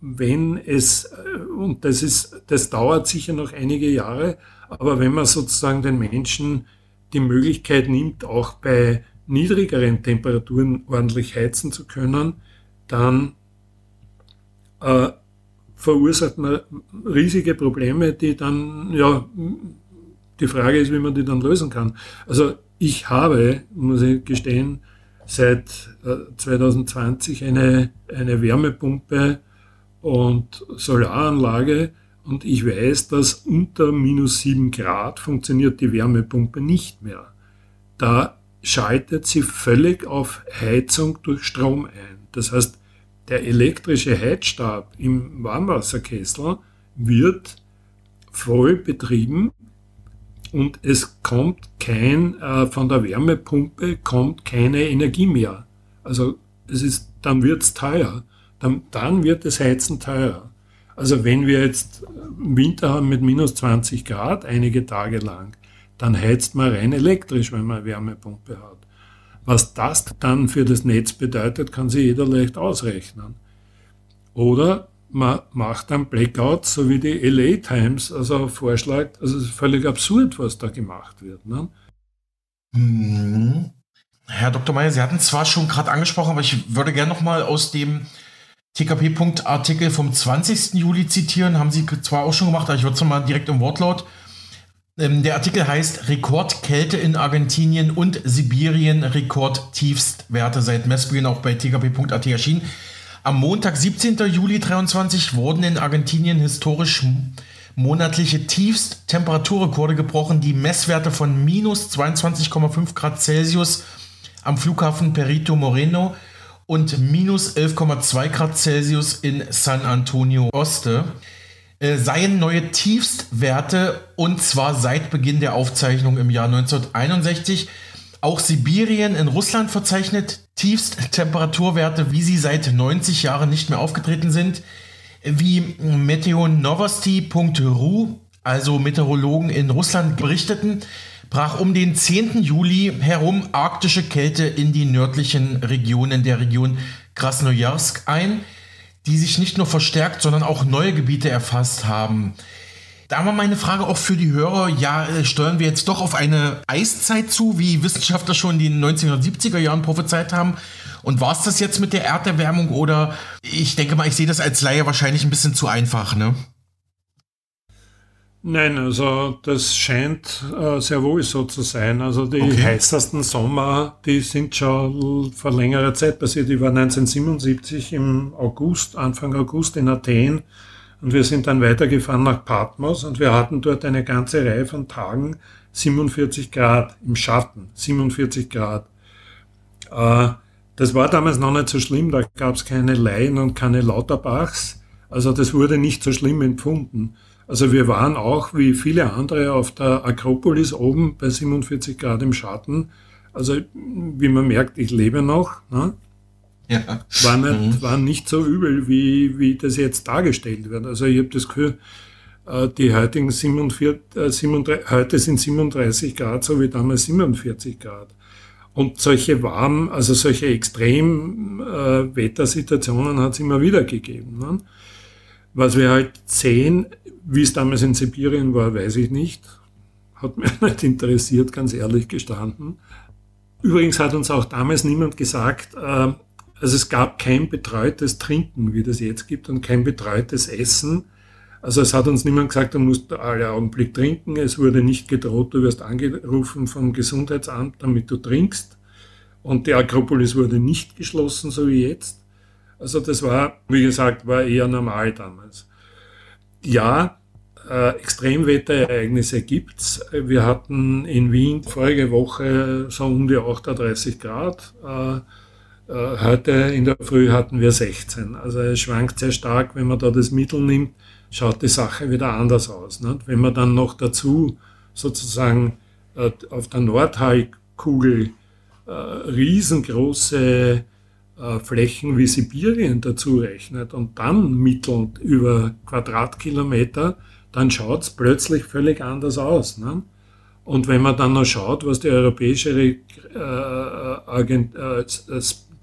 Speaker 3: wenn es, äh, und das ist, das dauert sicher noch einige Jahre, aber wenn man sozusagen den Menschen die Möglichkeit nimmt, auch bei niedrigeren Temperaturen ordentlich heizen zu können, dann äh, verursacht man riesige Probleme, die dann, ja, die Frage ist, wie man die dann lösen kann. Also ich habe, muss ich gestehen, seit 2020 äh, eine, eine Wärmepumpe und Solaranlage und ich weiß, dass unter minus 7 Grad funktioniert die Wärmepumpe nicht mehr. Da schaltet sie völlig auf Heizung durch Strom ein. Das heißt, der elektrische Heizstab im Warmwasserkessel wird voll betrieben und es kommt kein, äh, von der Wärmepumpe kommt keine Energie mehr. Also es ist, dann wird es teuer. Dann, dann wird das Heizen teuer. Also wenn wir jetzt Winter haben mit minus 20 Grad einige Tage lang, dann heizt man rein elektrisch, wenn man eine Wärmepumpe hat. Was das dann für das Netz bedeutet, kann sich jeder leicht ausrechnen. Oder man macht einen Blackout, so wie die LA Times also vorschlägt. Also es ist völlig absurd, was da gemacht wird. Ne?
Speaker 2: Hm. Herr Dr. Meyer, Sie hatten zwar schon gerade angesprochen, aber ich würde gerne noch mal aus dem TKP-Punkt-Artikel vom 20. Juli zitieren. Haben Sie zwar auch schon gemacht, aber ich würde es mal direkt im Wortlaut. Ähm, der Artikel heißt Rekordkälte in Argentinien und Sibirien, Rekordtiefstwerte seit Messbeginn auch bei tkp.at erschienen. Am Montag, 17. Juli 23 wurden in Argentinien historisch monatliche Tiefsttemperaturrekorde gebrochen. Die Messwerte von minus 22,5 Grad Celsius am Flughafen Perito Moreno und minus 11,2 Grad Celsius in San Antonio Oste äh, seien neue Tiefstwerte und zwar seit Beginn der Aufzeichnung im Jahr 1961. Auch Sibirien in Russland verzeichnet Tiefsttemperaturwerte, wie sie seit 90 Jahren nicht mehr aufgetreten sind. Wie Meteonovosti.ru, also Meteorologen in Russland, berichteten, brach um den 10. Juli herum arktische Kälte in die nördlichen Regionen der Region Krasnojarsk ein, die sich nicht nur verstärkt, sondern auch neue Gebiete erfasst haben. Da war meine Frage auch für die Hörer, ja, äh, steuern wir jetzt doch auf eine Eiszeit zu, wie Wissenschaftler schon in den 1970er Jahren prophezeit haben? Und war es das jetzt mit der Erderwärmung oder ich denke mal, ich sehe das als Laie wahrscheinlich ein bisschen zu einfach, ne?
Speaker 3: Nein, also das scheint äh, sehr wohl so zu sein. Also die okay. heißesten Sommer, die sind schon vor längerer Zeit passiert. Ich war 1977 im August, Anfang August in Athen und wir sind dann weitergefahren nach Patmos und wir hatten dort eine ganze Reihe von Tagen 47 Grad im Schatten, 47 Grad. Äh, das war damals noch nicht so schlimm, da gab es keine Laien und keine Lauterbachs. Also das wurde nicht so schlimm empfunden. Also wir waren auch wie viele andere auf der Akropolis oben bei 47 Grad im Schatten. Also wie man merkt, ich lebe noch. Ne? Ja. War, nicht, mhm. war nicht so übel, wie, wie das jetzt dargestellt wird. Also ich habe das Gefühl, äh, die heutigen 47, 37, äh, heute sind 37 Grad, so wie damals 47 Grad. Und solche warmen, also solche Extremwettersituationen äh, hat es immer wieder gegeben. Ne? Was wir halt sehen, wie es damals in Sibirien war, weiß ich nicht. Hat mich *laughs* nicht interessiert, ganz ehrlich gestanden. Übrigens hat uns auch damals niemand gesagt, äh, also es gab kein betreutes Trinken, wie das jetzt gibt, und kein betreutes Essen. Also es hat uns niemand gesagt, du musst alle Augenblick trinken. Es wurde nicht gedroht, du wirst angerufen vom Gesundheitsamt, damit du trinkst. Und die Akropolis wurde nicht geschlossen, so wie jetzt. Also das war, wie gesagt, war eher normal damals. Ja, äh, Extremwetterereignisse gibt's. Wir hatten in Wien vorige Woche so um die 38 Grad. Äh, äh, heute in der Früh hatten wir 16. Also es schwankt sehr stark, wenn man da das Mittel nimmt, schaut die Sache wieder anders aus. Wenn man dann noch dazu sozusagen auf der Nordhalbkugel riesengroße Flächen wie Sibirien dazu rechnet und dann mittelt über Quadratkilometer, dann schaut es plötzlich völlig anders aus. Ne? Und wenn man dann noch schaut, was die europäische äh, äh Agent, äh,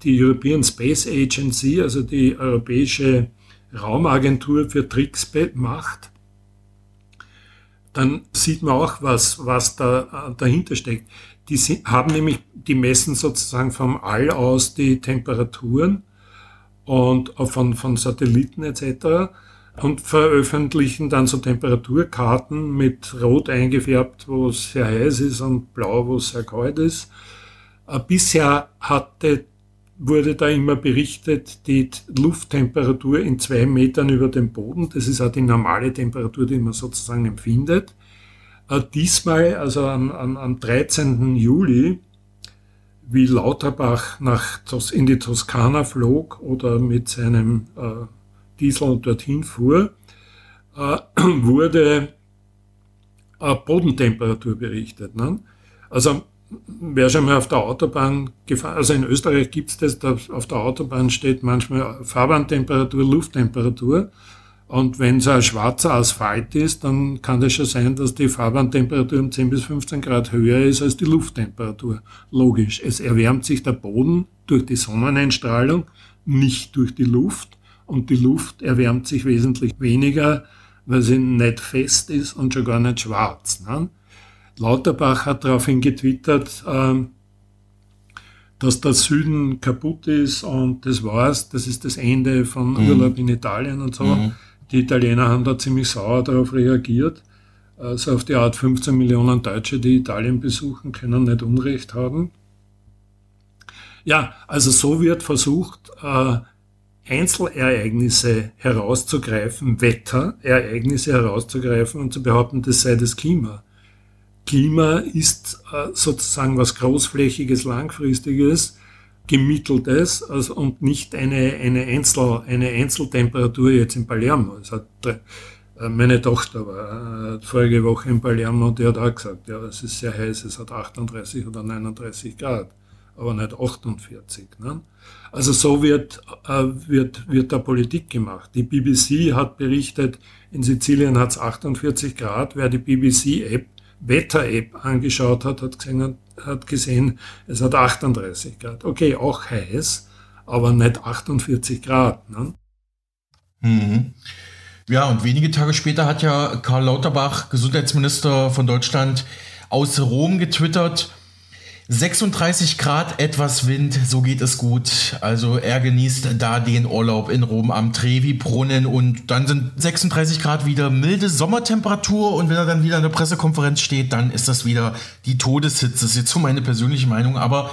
Speaker 3: die European Space Agency, also die Europäische Raumagentur für Tricks macht, dann sieht man auch, was, was da äh, dahinter steckt. Die haben nämlich, die messen sozusagen vom All aus die Temperaturen und von, von Satelliten etc. und veröffentlichen dann so Temperaturkarten mit Rot eingefärbt, wo es sehr heiß ist und Blau, wo es sehr kalt ist. Äh, bisher hatte, wurde da immer berichtet, die Lufttemperatur in zwei Metern über dem Boden, das ist auch die normale Temperatur, die man sozusagen empfindet. Äh, diesmal, also am, am, am 13. Juli, wie Lauterbach nach, in die Toskana flog oder mit seinem äh, Diesel dorthin fuhr, äh, *clears throat* wurde äh, Bodentemperatur berichtet. Ne? Also wer schon mal auf der Autobahn gefahren, also in Österreich gibt es das, da auf der Autobahn steht manchmal Fahrbahntemperatur, Lufttemperatur. Und wenn es ein schwarzer Asphalt ist, dann kann das schon sein, dass die Fahrbahntemperatur um 10 bis 15 Grad höher ist als die Lufttemperatur. Logisch. Es erwärmt sich der Boden durch die Sonneneinstrahlung, nicht durch die Luft. Und die Luft erwärmt sich wesentlich weniger, weil sie nicht fest ist und schon gar nicht schwarz. Ne? Lauterbach hat daraufhin getwittert, ähm, dass der Süden kaputt ist und das war's, das ist das Ende von mhm. Urlaub in Italien und so. Mhm. Die Italiener haben da ziemlich sauer darauf reagiert. Also auf die Art 15 Millionen Deutsche, die Italien besuchen, können nicht Unrecht haben. Ja, also so wird versucht, äh, Einzelereignisse herauszugreifen, Wetterereignisse herauszugreifen und zu behaupten, das sei das Klima. Klima ist äh, sozusagen was großflächiges, langfristiges gemitteltes also, und nicht eine, eine, Einzel, eine Einzeltemperatur jetzt in Palermo. Es hat, äh, meine Tochter war äh, vorige Woche in Palermo und die hat auch gesagt, ja, es ist sehr heiß, es hat 38 oder 39 Grad, aber nicht 48. Ne? Also so wird, äh, wird, wird da Politik gemacht. Die BBC hat berichtet, in Sizilien hat es 48 Grad. Wer die BBC-App Wetter-App angeschaut hat, hat gesehen, hat gesehen, es hat 38 Grad. Okay, auch heiß, aber nicht 48 Grad. Ne?
Speaker 2: Mhm. Ja, und wenige Tage später hat ja Karl Lauterbach, Gesundheitsminister von Deutschland, aus Rom getwittert, 36 Grad, etwas Wind, so geht es gut. Also er genießt da den Urlaub in Rom am Trevi-Brunnen und dann sind 36 Grad wieder milde Sommertemperatur und wenn er dann wieder in der Pressekonferenz steht, dann ist das wieder die Todeshitze. Das ist jetzt so meine persönliche Meinung, aber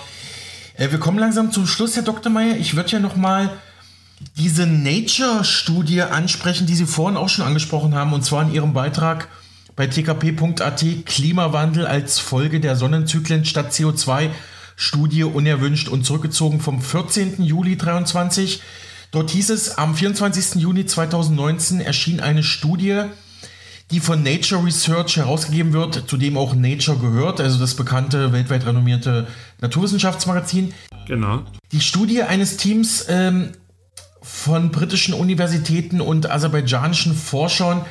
Speaker 2: äh, wir kommen langsam zum Schluss, Herr Dr. Meyer. Ich würde ja noch mal diese Nature-Studie ansprechen, die Sie vorhin auch schon angesprochen haben und zwar in Ihrem Beitrag bei tkp.at Klimawandel als Folge der Sonnenzyklen statt CO2 Studie unerwünscht und zurückgezogen vom 14. Juli 23. Dort hieß es, am 24. Juni 2019 erschien eine Studie, die von Nature Research herausgegeben wird, zu dem auch Nature gehört, also das bekannte, weltweit renommierte Naturwissenschaftsmagazin.
Speaker 3: Genau.
Speaker 2: Die Studie eines Teams ähm, von britischen Universitäten und aserbaidschanischen Forschern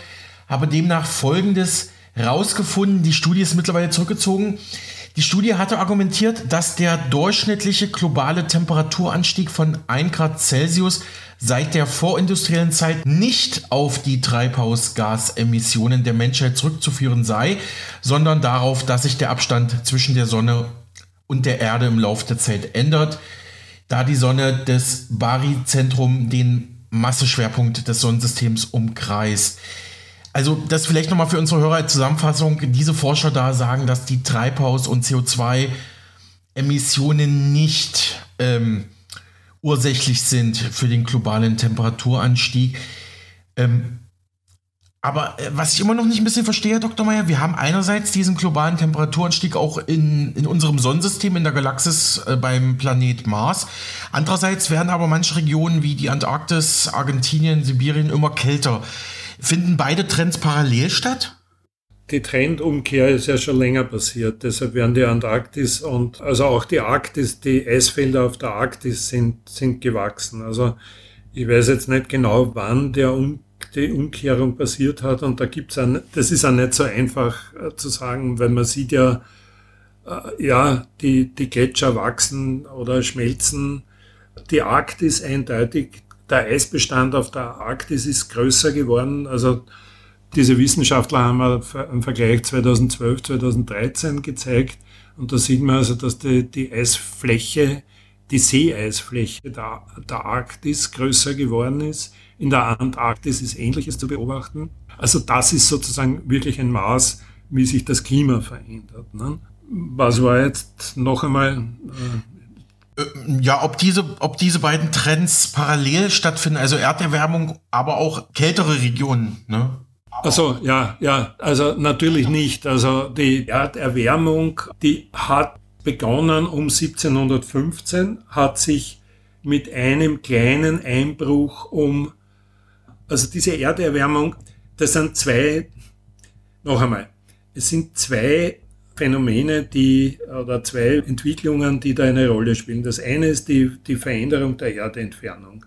Speaker 2: habe demnach Folgendes rausgefunden. Die Studie ist mittlerweile zurückgezogen. Die Studie hatte argumentiert, dass der durchschnittliche globale Temperaturanstieg von 1 Grad Celsius seit der vorindustriellen Zeit nicht auf die Treibhausgasemissionen der Menschheit zurückzuführen sei, sondern darauf, dass sich der Abstand zwischen der Sonne und der Erde im Laufe der Zeit ändert, da die Sonne des Baryzentrum den Masseschwerpunkt des Sonnensystems umkreist. Also das vielleicht nochmal für unsere Hörer als Zusammenfassung. Diese Forscher da sagen, dass die Treibhaus- und CO2-Emissionen nicht ähm, ursächlich sind für den globalen Temperaturanstieg. Ähm, aber äh, was ich immer noch nicht ein bisschen verstehe, Dr. Meyer, wir haben einerseits diesen globalen Temperaturanstieg auch in, in unserem Sonnensystem, in der Galaxis äh, beim Planet Mars. Andererseits werden aber manche Regionen wie die Antarktis, Argentinien, Sibirien immer kälter. Finden beide Trends parallel statt?
Speaker 3: Die Trendumkehr ist ja schon länger passiert. Deshalb werden die Antarktis und also auch die Arktis, die Eisfelder auf der Arktis sind, sind gewachsen. Also ich weiß jetzt nicht genau, wann der um, die Umkehrung passiert hat. Und da gibt's es das ist auch nicht so einfach äh, zu sagen, weil man sieht ja, äh, ja, die, die Gletscher wachsen oder schmelzen. Die Arktis eindeutig der Eisbestand auf der Arktis ist größer geworden. Also diese Wissenschaftler haben einen Vergleich 2012, 2013 gezeigt Und da sieht man also, dass die, die Eisfläche, die Seeeisfläche der, der Arktis größer geworden ist. In der Antarktis ist Ähnliches zu beobachten. Also das ist sozusagen wirklich ein Maß, wie sich das Klima verändert. Ne? Was war jetzt noch einmal
Speaker 2: äh, ja, ob diese, ob diese beiden Trends parallel stattfinden, also Erderwärmung, aber auch kältere Regionen, ne?
Speaker 3: Also ja, ja, also natürlich nicht. Also die Erderwärmung, die hat begonnen um 1715, hat sich mit einem kleinen Einbruch um, also diese Erderwärmung, das sind zwei, noch einmal, es sind zwei Phänomene, die, oder zwei Entwicklungen, die da eine Rolle spielen. Das eine ist die, die Veränderung der Erdentfernung.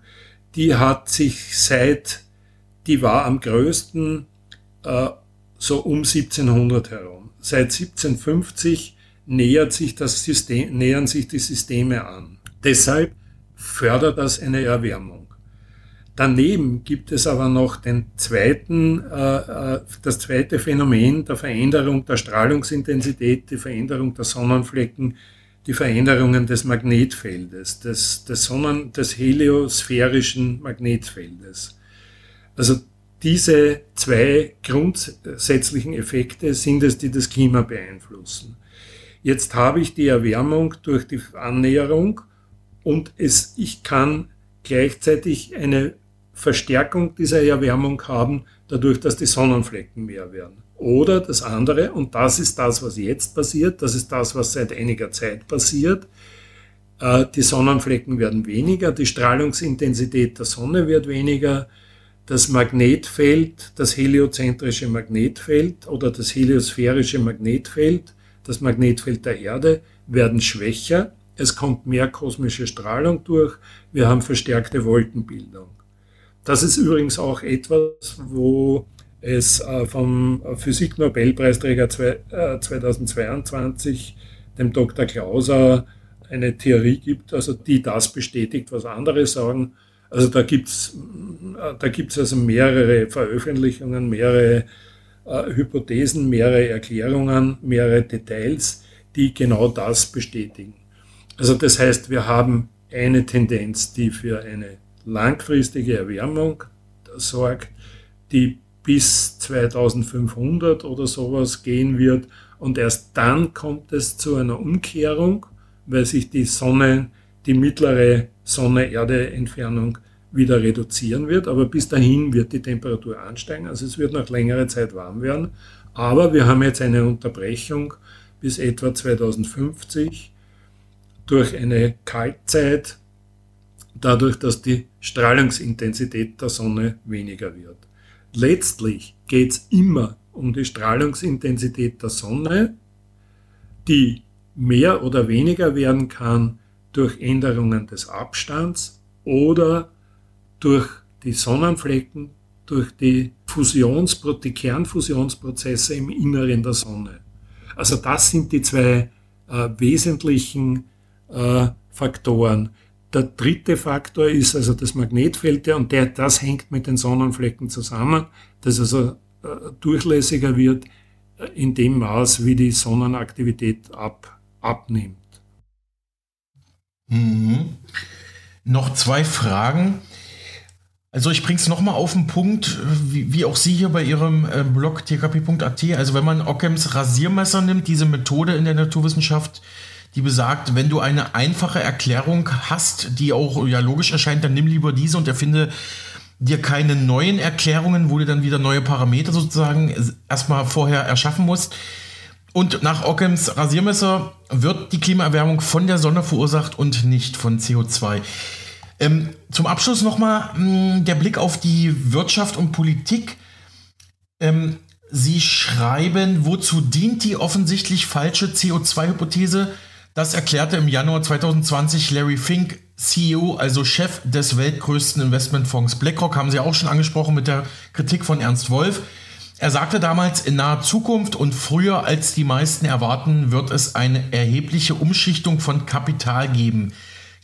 Speaker 3: Die hat sich seit, die war am größten äh, so um 1700 herum. Seit 1750 nähert sich das System, nähern sich die Systeme an. Deshalb fördert das eine Erwärmung. Daneben gibt es aber noch den zweiten, äh, äh, das zweite Phänomen der Veränderung der Strahlungsintensität, die Veränderung der Sonnenflecken, die Veränderungen des Magnetfeldes, des, des, Sonnen, des heliosphärischen Magnetfeldes. Also diese zwei grundsätzlichen Effekte sind es, die das Klima beeinflussen. Jetzt habe ich die Erwärmung durch die Annäherung und es, ich kann gleichzeitig eine Verstärkung dieser Erwärmung haben, dadurch, dass die Sonnenflecken mehr werden. Oder das andere, und das ist das, was jetzt passiert, das ist das, was seit einiger Zeit passiert, äh, die Sonnenflecken werden weniger, die Strahlungsintensität der Sonne wird weniger, das Magnetfeld, das heliozentrische Magnetfeld oder das heliosphärische Magnetfeld, das Magnetfeld der Erde, werden schwächer. Es kommt mehr kosmische Strahlung durch. Wir haben verstärkte Wolkenbildung. Das ist übrigens auch etwas, wo es äh, vom Physiknobelpreisträger 2022, äh, dem Dr. Klauser, eine Theorie gibt, also die das bestätigt, was andere sagen. Also da gibt es da gibt's also mehrere Veröffentlichungen, mehrere äh, Hypothesen, mehrere Erklärungen, mehrere Details, die genau das bestätigen. Also das heißt, wir haben eine Tendenz, die für eine langfristige Erwärmung sorgt, die bis 2500 oder sowas gehen wird. Und erst dann kommt es zu einer Umkehrung, weil sich die Sonne, die mittlere Sonne-Erde-Entfernung wieder reduzieren wird, aber bis dahin wird die Temperatur ansteigen, also es wird noch längere Zeit warm werden. Aber wir haben jetzt eine Unterbrechung bis etwa 2050 durch eine Kaltzeit, dadurch, dass die Strahlungsintensität der Sonne weniger wird. Letztlich geht es immer um die Strahlungsintensität der Sonne, die mehr oder weniger werden kann durch Änderungen des Abstands oder durch die Sonnenflecken, durch die, Fusions, die Kernfusionsprozesse im Inneren der Sonne. Also das sind die zwei äh, wesentlichen äh, Faktoren. Der dritte Faktor ist also das Magnetfeld und der, das hängt mit den Sonnenflecken zusammen, das also äh, durchlässiger wird äh, in dem Maß, wie die Sonnenaktivität ab, abnimmt.
Speaker 2: Mhm. Noch zwei Fragen. Also ich bringe es nochmal auf den Punkt, wie, wie, auch Sie hier bei Ihrem äh, Blog tkp.at. Also wenn man Ockhams Rasiermesser nimmt, diese Methode in der Naturwissenschaft, die besagt, wenn du eine einfache Erklärung hast, die auch ja logisch erscheint, dann nimm lieber diese und erfinde dir keine neuen Erklärungen, wo du dann wieder neue Parameter sozusagen erstmal vorher erschaffen musst. Und nach Ockhams Rasiermesser wird die Klimaerwärmung von der Sonne verursacht und nicht von CO2. Ähm, zum Abschluss nochmal hm, der Blick auf die Wirtschaft und Politik. Ähm, Sie schreiben, wozu dient die offensichtlich falsche CO2-Hypothese? Das erklärte im Januar 2020 Larry Fink, CEO, also Chef des weltgrößten Investmentfonds BlackRock, haben Sie auch schon angesprochen mit der Kritik von Ernst Wolf. Er sagte damals, in naher Zukunft und früher als die meisten erwarten, wird es eine erhebliche Umschichtung von Kapital geben.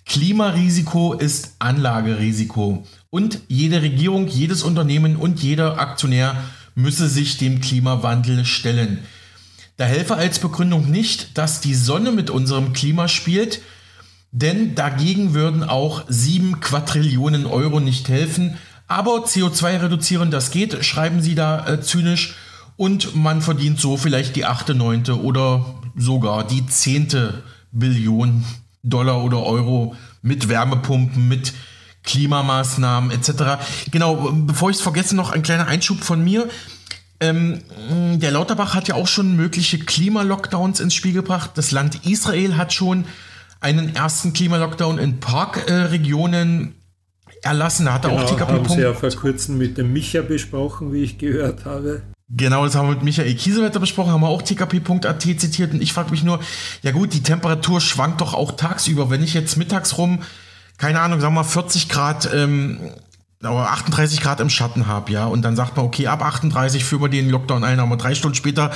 Speaker 2: Klimarisiko ist Anlagerisiko und jede Regierung, jedes Unternehmen und jeder Aktionär müsse sich dem Klimawandel stellen. Da helfe als Begründung nicht, dass die Sonne mit unserem Klima spielt, denn dagegen würden auch 7 Quadrillionen Euro nicht helfen. Aber CO2 reduzieren, das geht, schreiben sie da äh, zynisch. Und man verdient so vielleicht die achte, neunte oder sogar die zehnte Billion Dollar oder Euro mit Wärmepumpen, mit Klimamaßnahmen etc. Genau, bevor ich es vergesse, noch ein kleiner Einschub von mir. Ähm, der Lauterbach hat ja auch schon mögliche Klimalockdowns ins Spiel gebracht. Das Land Israel hat schon einen ersten Klimalockdown in Parkregionen äh, erlassen. Da hat
Speaker 3: genau,
Speaker 2: er auch
Speaker 3: TKP. Haben Sie ja vor kurzem mit dem Micha besprochen, wie ich gehört habe.
Speaker 2: Genau, das haben wir mit Michael Kiesewetter besprochen, haben wir auch tkp.at zitiert und ich frage mich nur, ja gut, die Temperatur schwankt doch auch tagsüber. Wenn ich jetzt mittags rum, keine Ahnung, sagen wir mal 40 Grad, ähm, 38 Grad im Schatten habe, ja, und dann sagt man, okay, ab 38 führen wir den Lockdown ein, aber drei Stunden später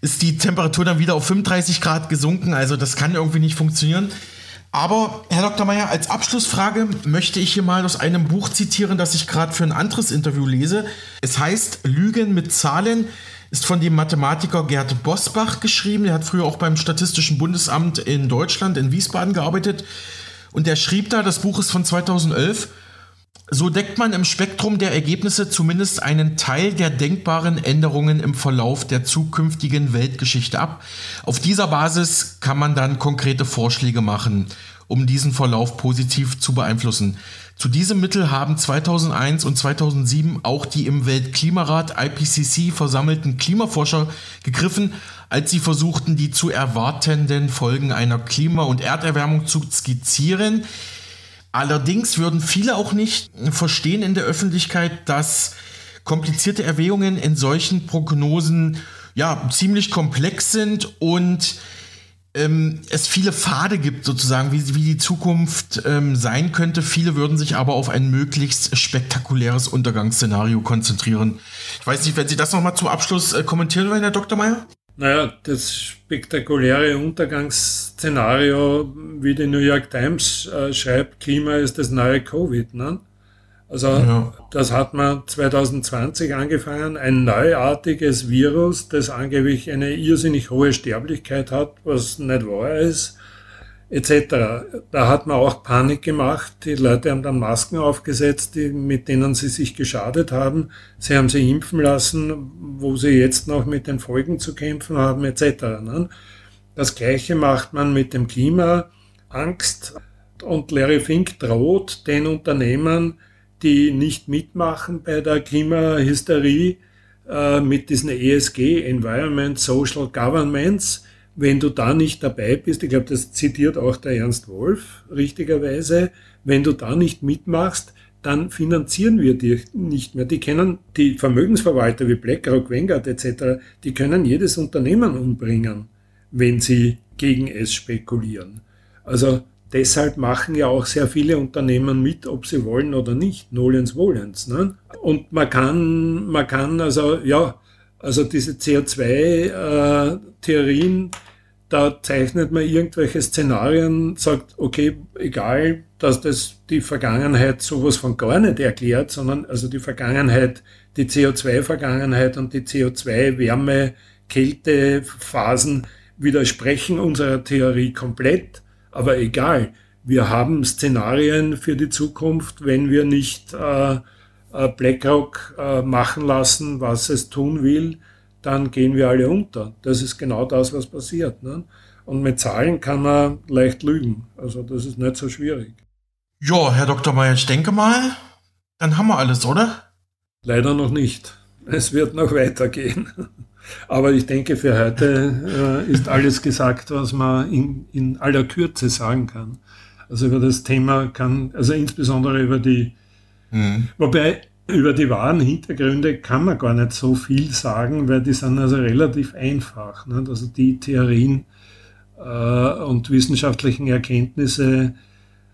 Speaker 2: ist die Temperatur dann wieder auf 35 Grad gesunken, also das kann irgendwie nicht funktionieren. Aber, Herr Dr. Meyer, als Abschlussfrage möchte ich hier mal aus einem Buch zitieren, das ich gerade für ein anderes Interview lese. Es heißt Lügen mit Zahlen, ist von dem Mathematiker Gerd Bosbach geschrieben. Er hat früher auch beim Statistischen Bundesamt in Deutschland, in Wiesbaden gearbeitet. Und er schrieb da, das Buch ist von 2011, so deckt man im Spektrum der Ergebnisse zumindest einen Teil der denkbaren Änderungen im Verlauf der zukünftigen Weltgeschichte ab. Auf dieser Basis kann man dann konkrete Vorschläge machen, um diesen Verlauf positiv zu beeinflussen. Zu diesem Mittel haben 2001 und 2007 auch die im Weltklimarat IPCC versammelten Klimaforscher gegriffen, als sie versuchten, die zu erwartenden Folgen einer Klima- und Erderwärmung zu skizzieren. Allerdings würden viele auch nicht verstehen in der Öffentlichkeit, dass komplizierte Erwägungen in solchen Prognosen ja ziemlich komplex sind und ähm, es viele Pfade gibt, sozusagen, wie, wie die Zukunft ähm, sein könnte. Viele würden sich aber auf ein möglichst spektakuläres Untergangsszenario konzentrieren. Ich weiß nicht, wenn Sie das nochmal zum Abschluss äh, kommentieren wollen, Herr Dr. Meyer?
Speaker 3: Naja, das spektakuläre Untergangsszenario, wie die New York Times äh, schreibt, Klima ist das neue Covid. Ne? Also ja. das hat man 2020 angefangen, ein neuartiges Virus, das angeblich eine irrsinnig hohe Sterblichkeit hat, was nicht wahr ist etc. Da hat man auch Panik gemacht. Die Leute haben dann Masken aufgesetzt, die, mit denen sie sich geschadet haben. Sie haben sie impfen lassen, wo sie jetzt noch mit den Folgen zu kämpfen haben etc. Ne? Das gleiche macht man mit dem Klima. Angst und Larry Fink droht den Unternehmen, die nicht mitmachen bei der Klimahysterie, äh, mit diesen ESG, Environment, Social Governments, wenn du da nicht dabei bist, ich glaube, das zitiert auch der Ernst Wolf richtigerweise, wenn du da nicht mitmachst, dann finanzieren wir dich nicht mehr. Die kennen die Vermögensverwalter wie BlackRock, Vanguard etc., die können jedes Unternehmen umbringen, wenn sie gegen es spekulieren. Also deshalb machen ja auch sehr viele Unternehmen mit, ob sie wollen oder nicht, nolens wohlens. Ne? Und man kann, man kann also, ja, also diese CO2-Theorien, äh, da zeichnet man irgendwelche Szenarien, sagt, okay, egal, dass das die Vergangenheit sowas von gar nicht erklärt, sondern also die Vergangenheit, die CO2-Vergangenheit und die CO2-Wärme, Kältephasen widersprechen unserer Theorie komplett. Aber egal, wir haben Szenarien für die Zukunft, wenn wir nicht äh, äh BlackRock äh, machen lassen, was es tun will, dann gehen wir alle unter. Das ist genau das, was passiert. Ne? Und mit Zahlen kann man leicht lügen. Also das ist nicht so schwierig.
Speaker 2: Ja, Herr Dr. Mayer, ich denke mal, dann haben wir alles, oder?
Speaker 3: Leider noch nicht. Es wird noch weitergehen. *laughs* Aber ich denke, für heute äh, ist alles gesagt, was man in, in aller Kürze sagen kann. Also über das Thema kann, also insbesondere über die, mhm. wobei über die wahren Hintergründe kann man gar nicht so viel sagen, weil die sind also relativ einfach. Ne? Also die Theorien äh, und wissenschaftlichen Erkenntnisse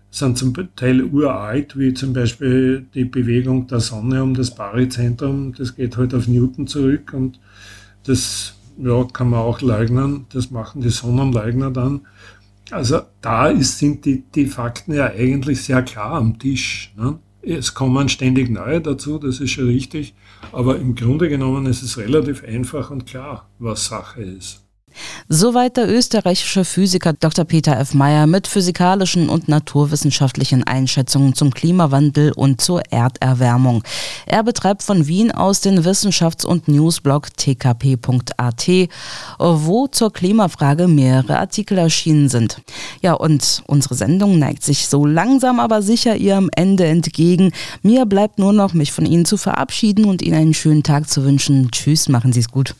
Speaker 3: sind zum Teil uralt, wie zum Beispiel die Bewegung der Sonne um das Baryzentrum. Das geht halt auf Newton zurück und das ja, kann man auch leugnen. Das machen die Sonnenleugner dann. Also da ist, sind die, die Fakten ja eigentlich sehr klar am Tisch. Ne? Es kommen ständig neue dazu, das ist schon richtig. Aber im Grunde genommen ist es relativ einfach und klar, was Sache ist.
Speaker 1: Soweit der österreichische Physiker Dr. Peter F. Meyer mit physikalischen und naturwissenschaftlichen Einschätzungen zum Klimawandel und zur Erderwärmung. Er betreibt von Wien aus den Wissenschafts- und Newsblog tkp.at, wo zur Klimafrage mehrere Artikel erschienen sind. Ja, und unsere Sendung neigt sich so langsam aber sicher ihrem Ende entgegen. Mir bleibt nur noch, mich von Ihnen zu verabschieden und Ihnen einen schönen Tag zu wünschen. Tschüss, machen Sie es gut.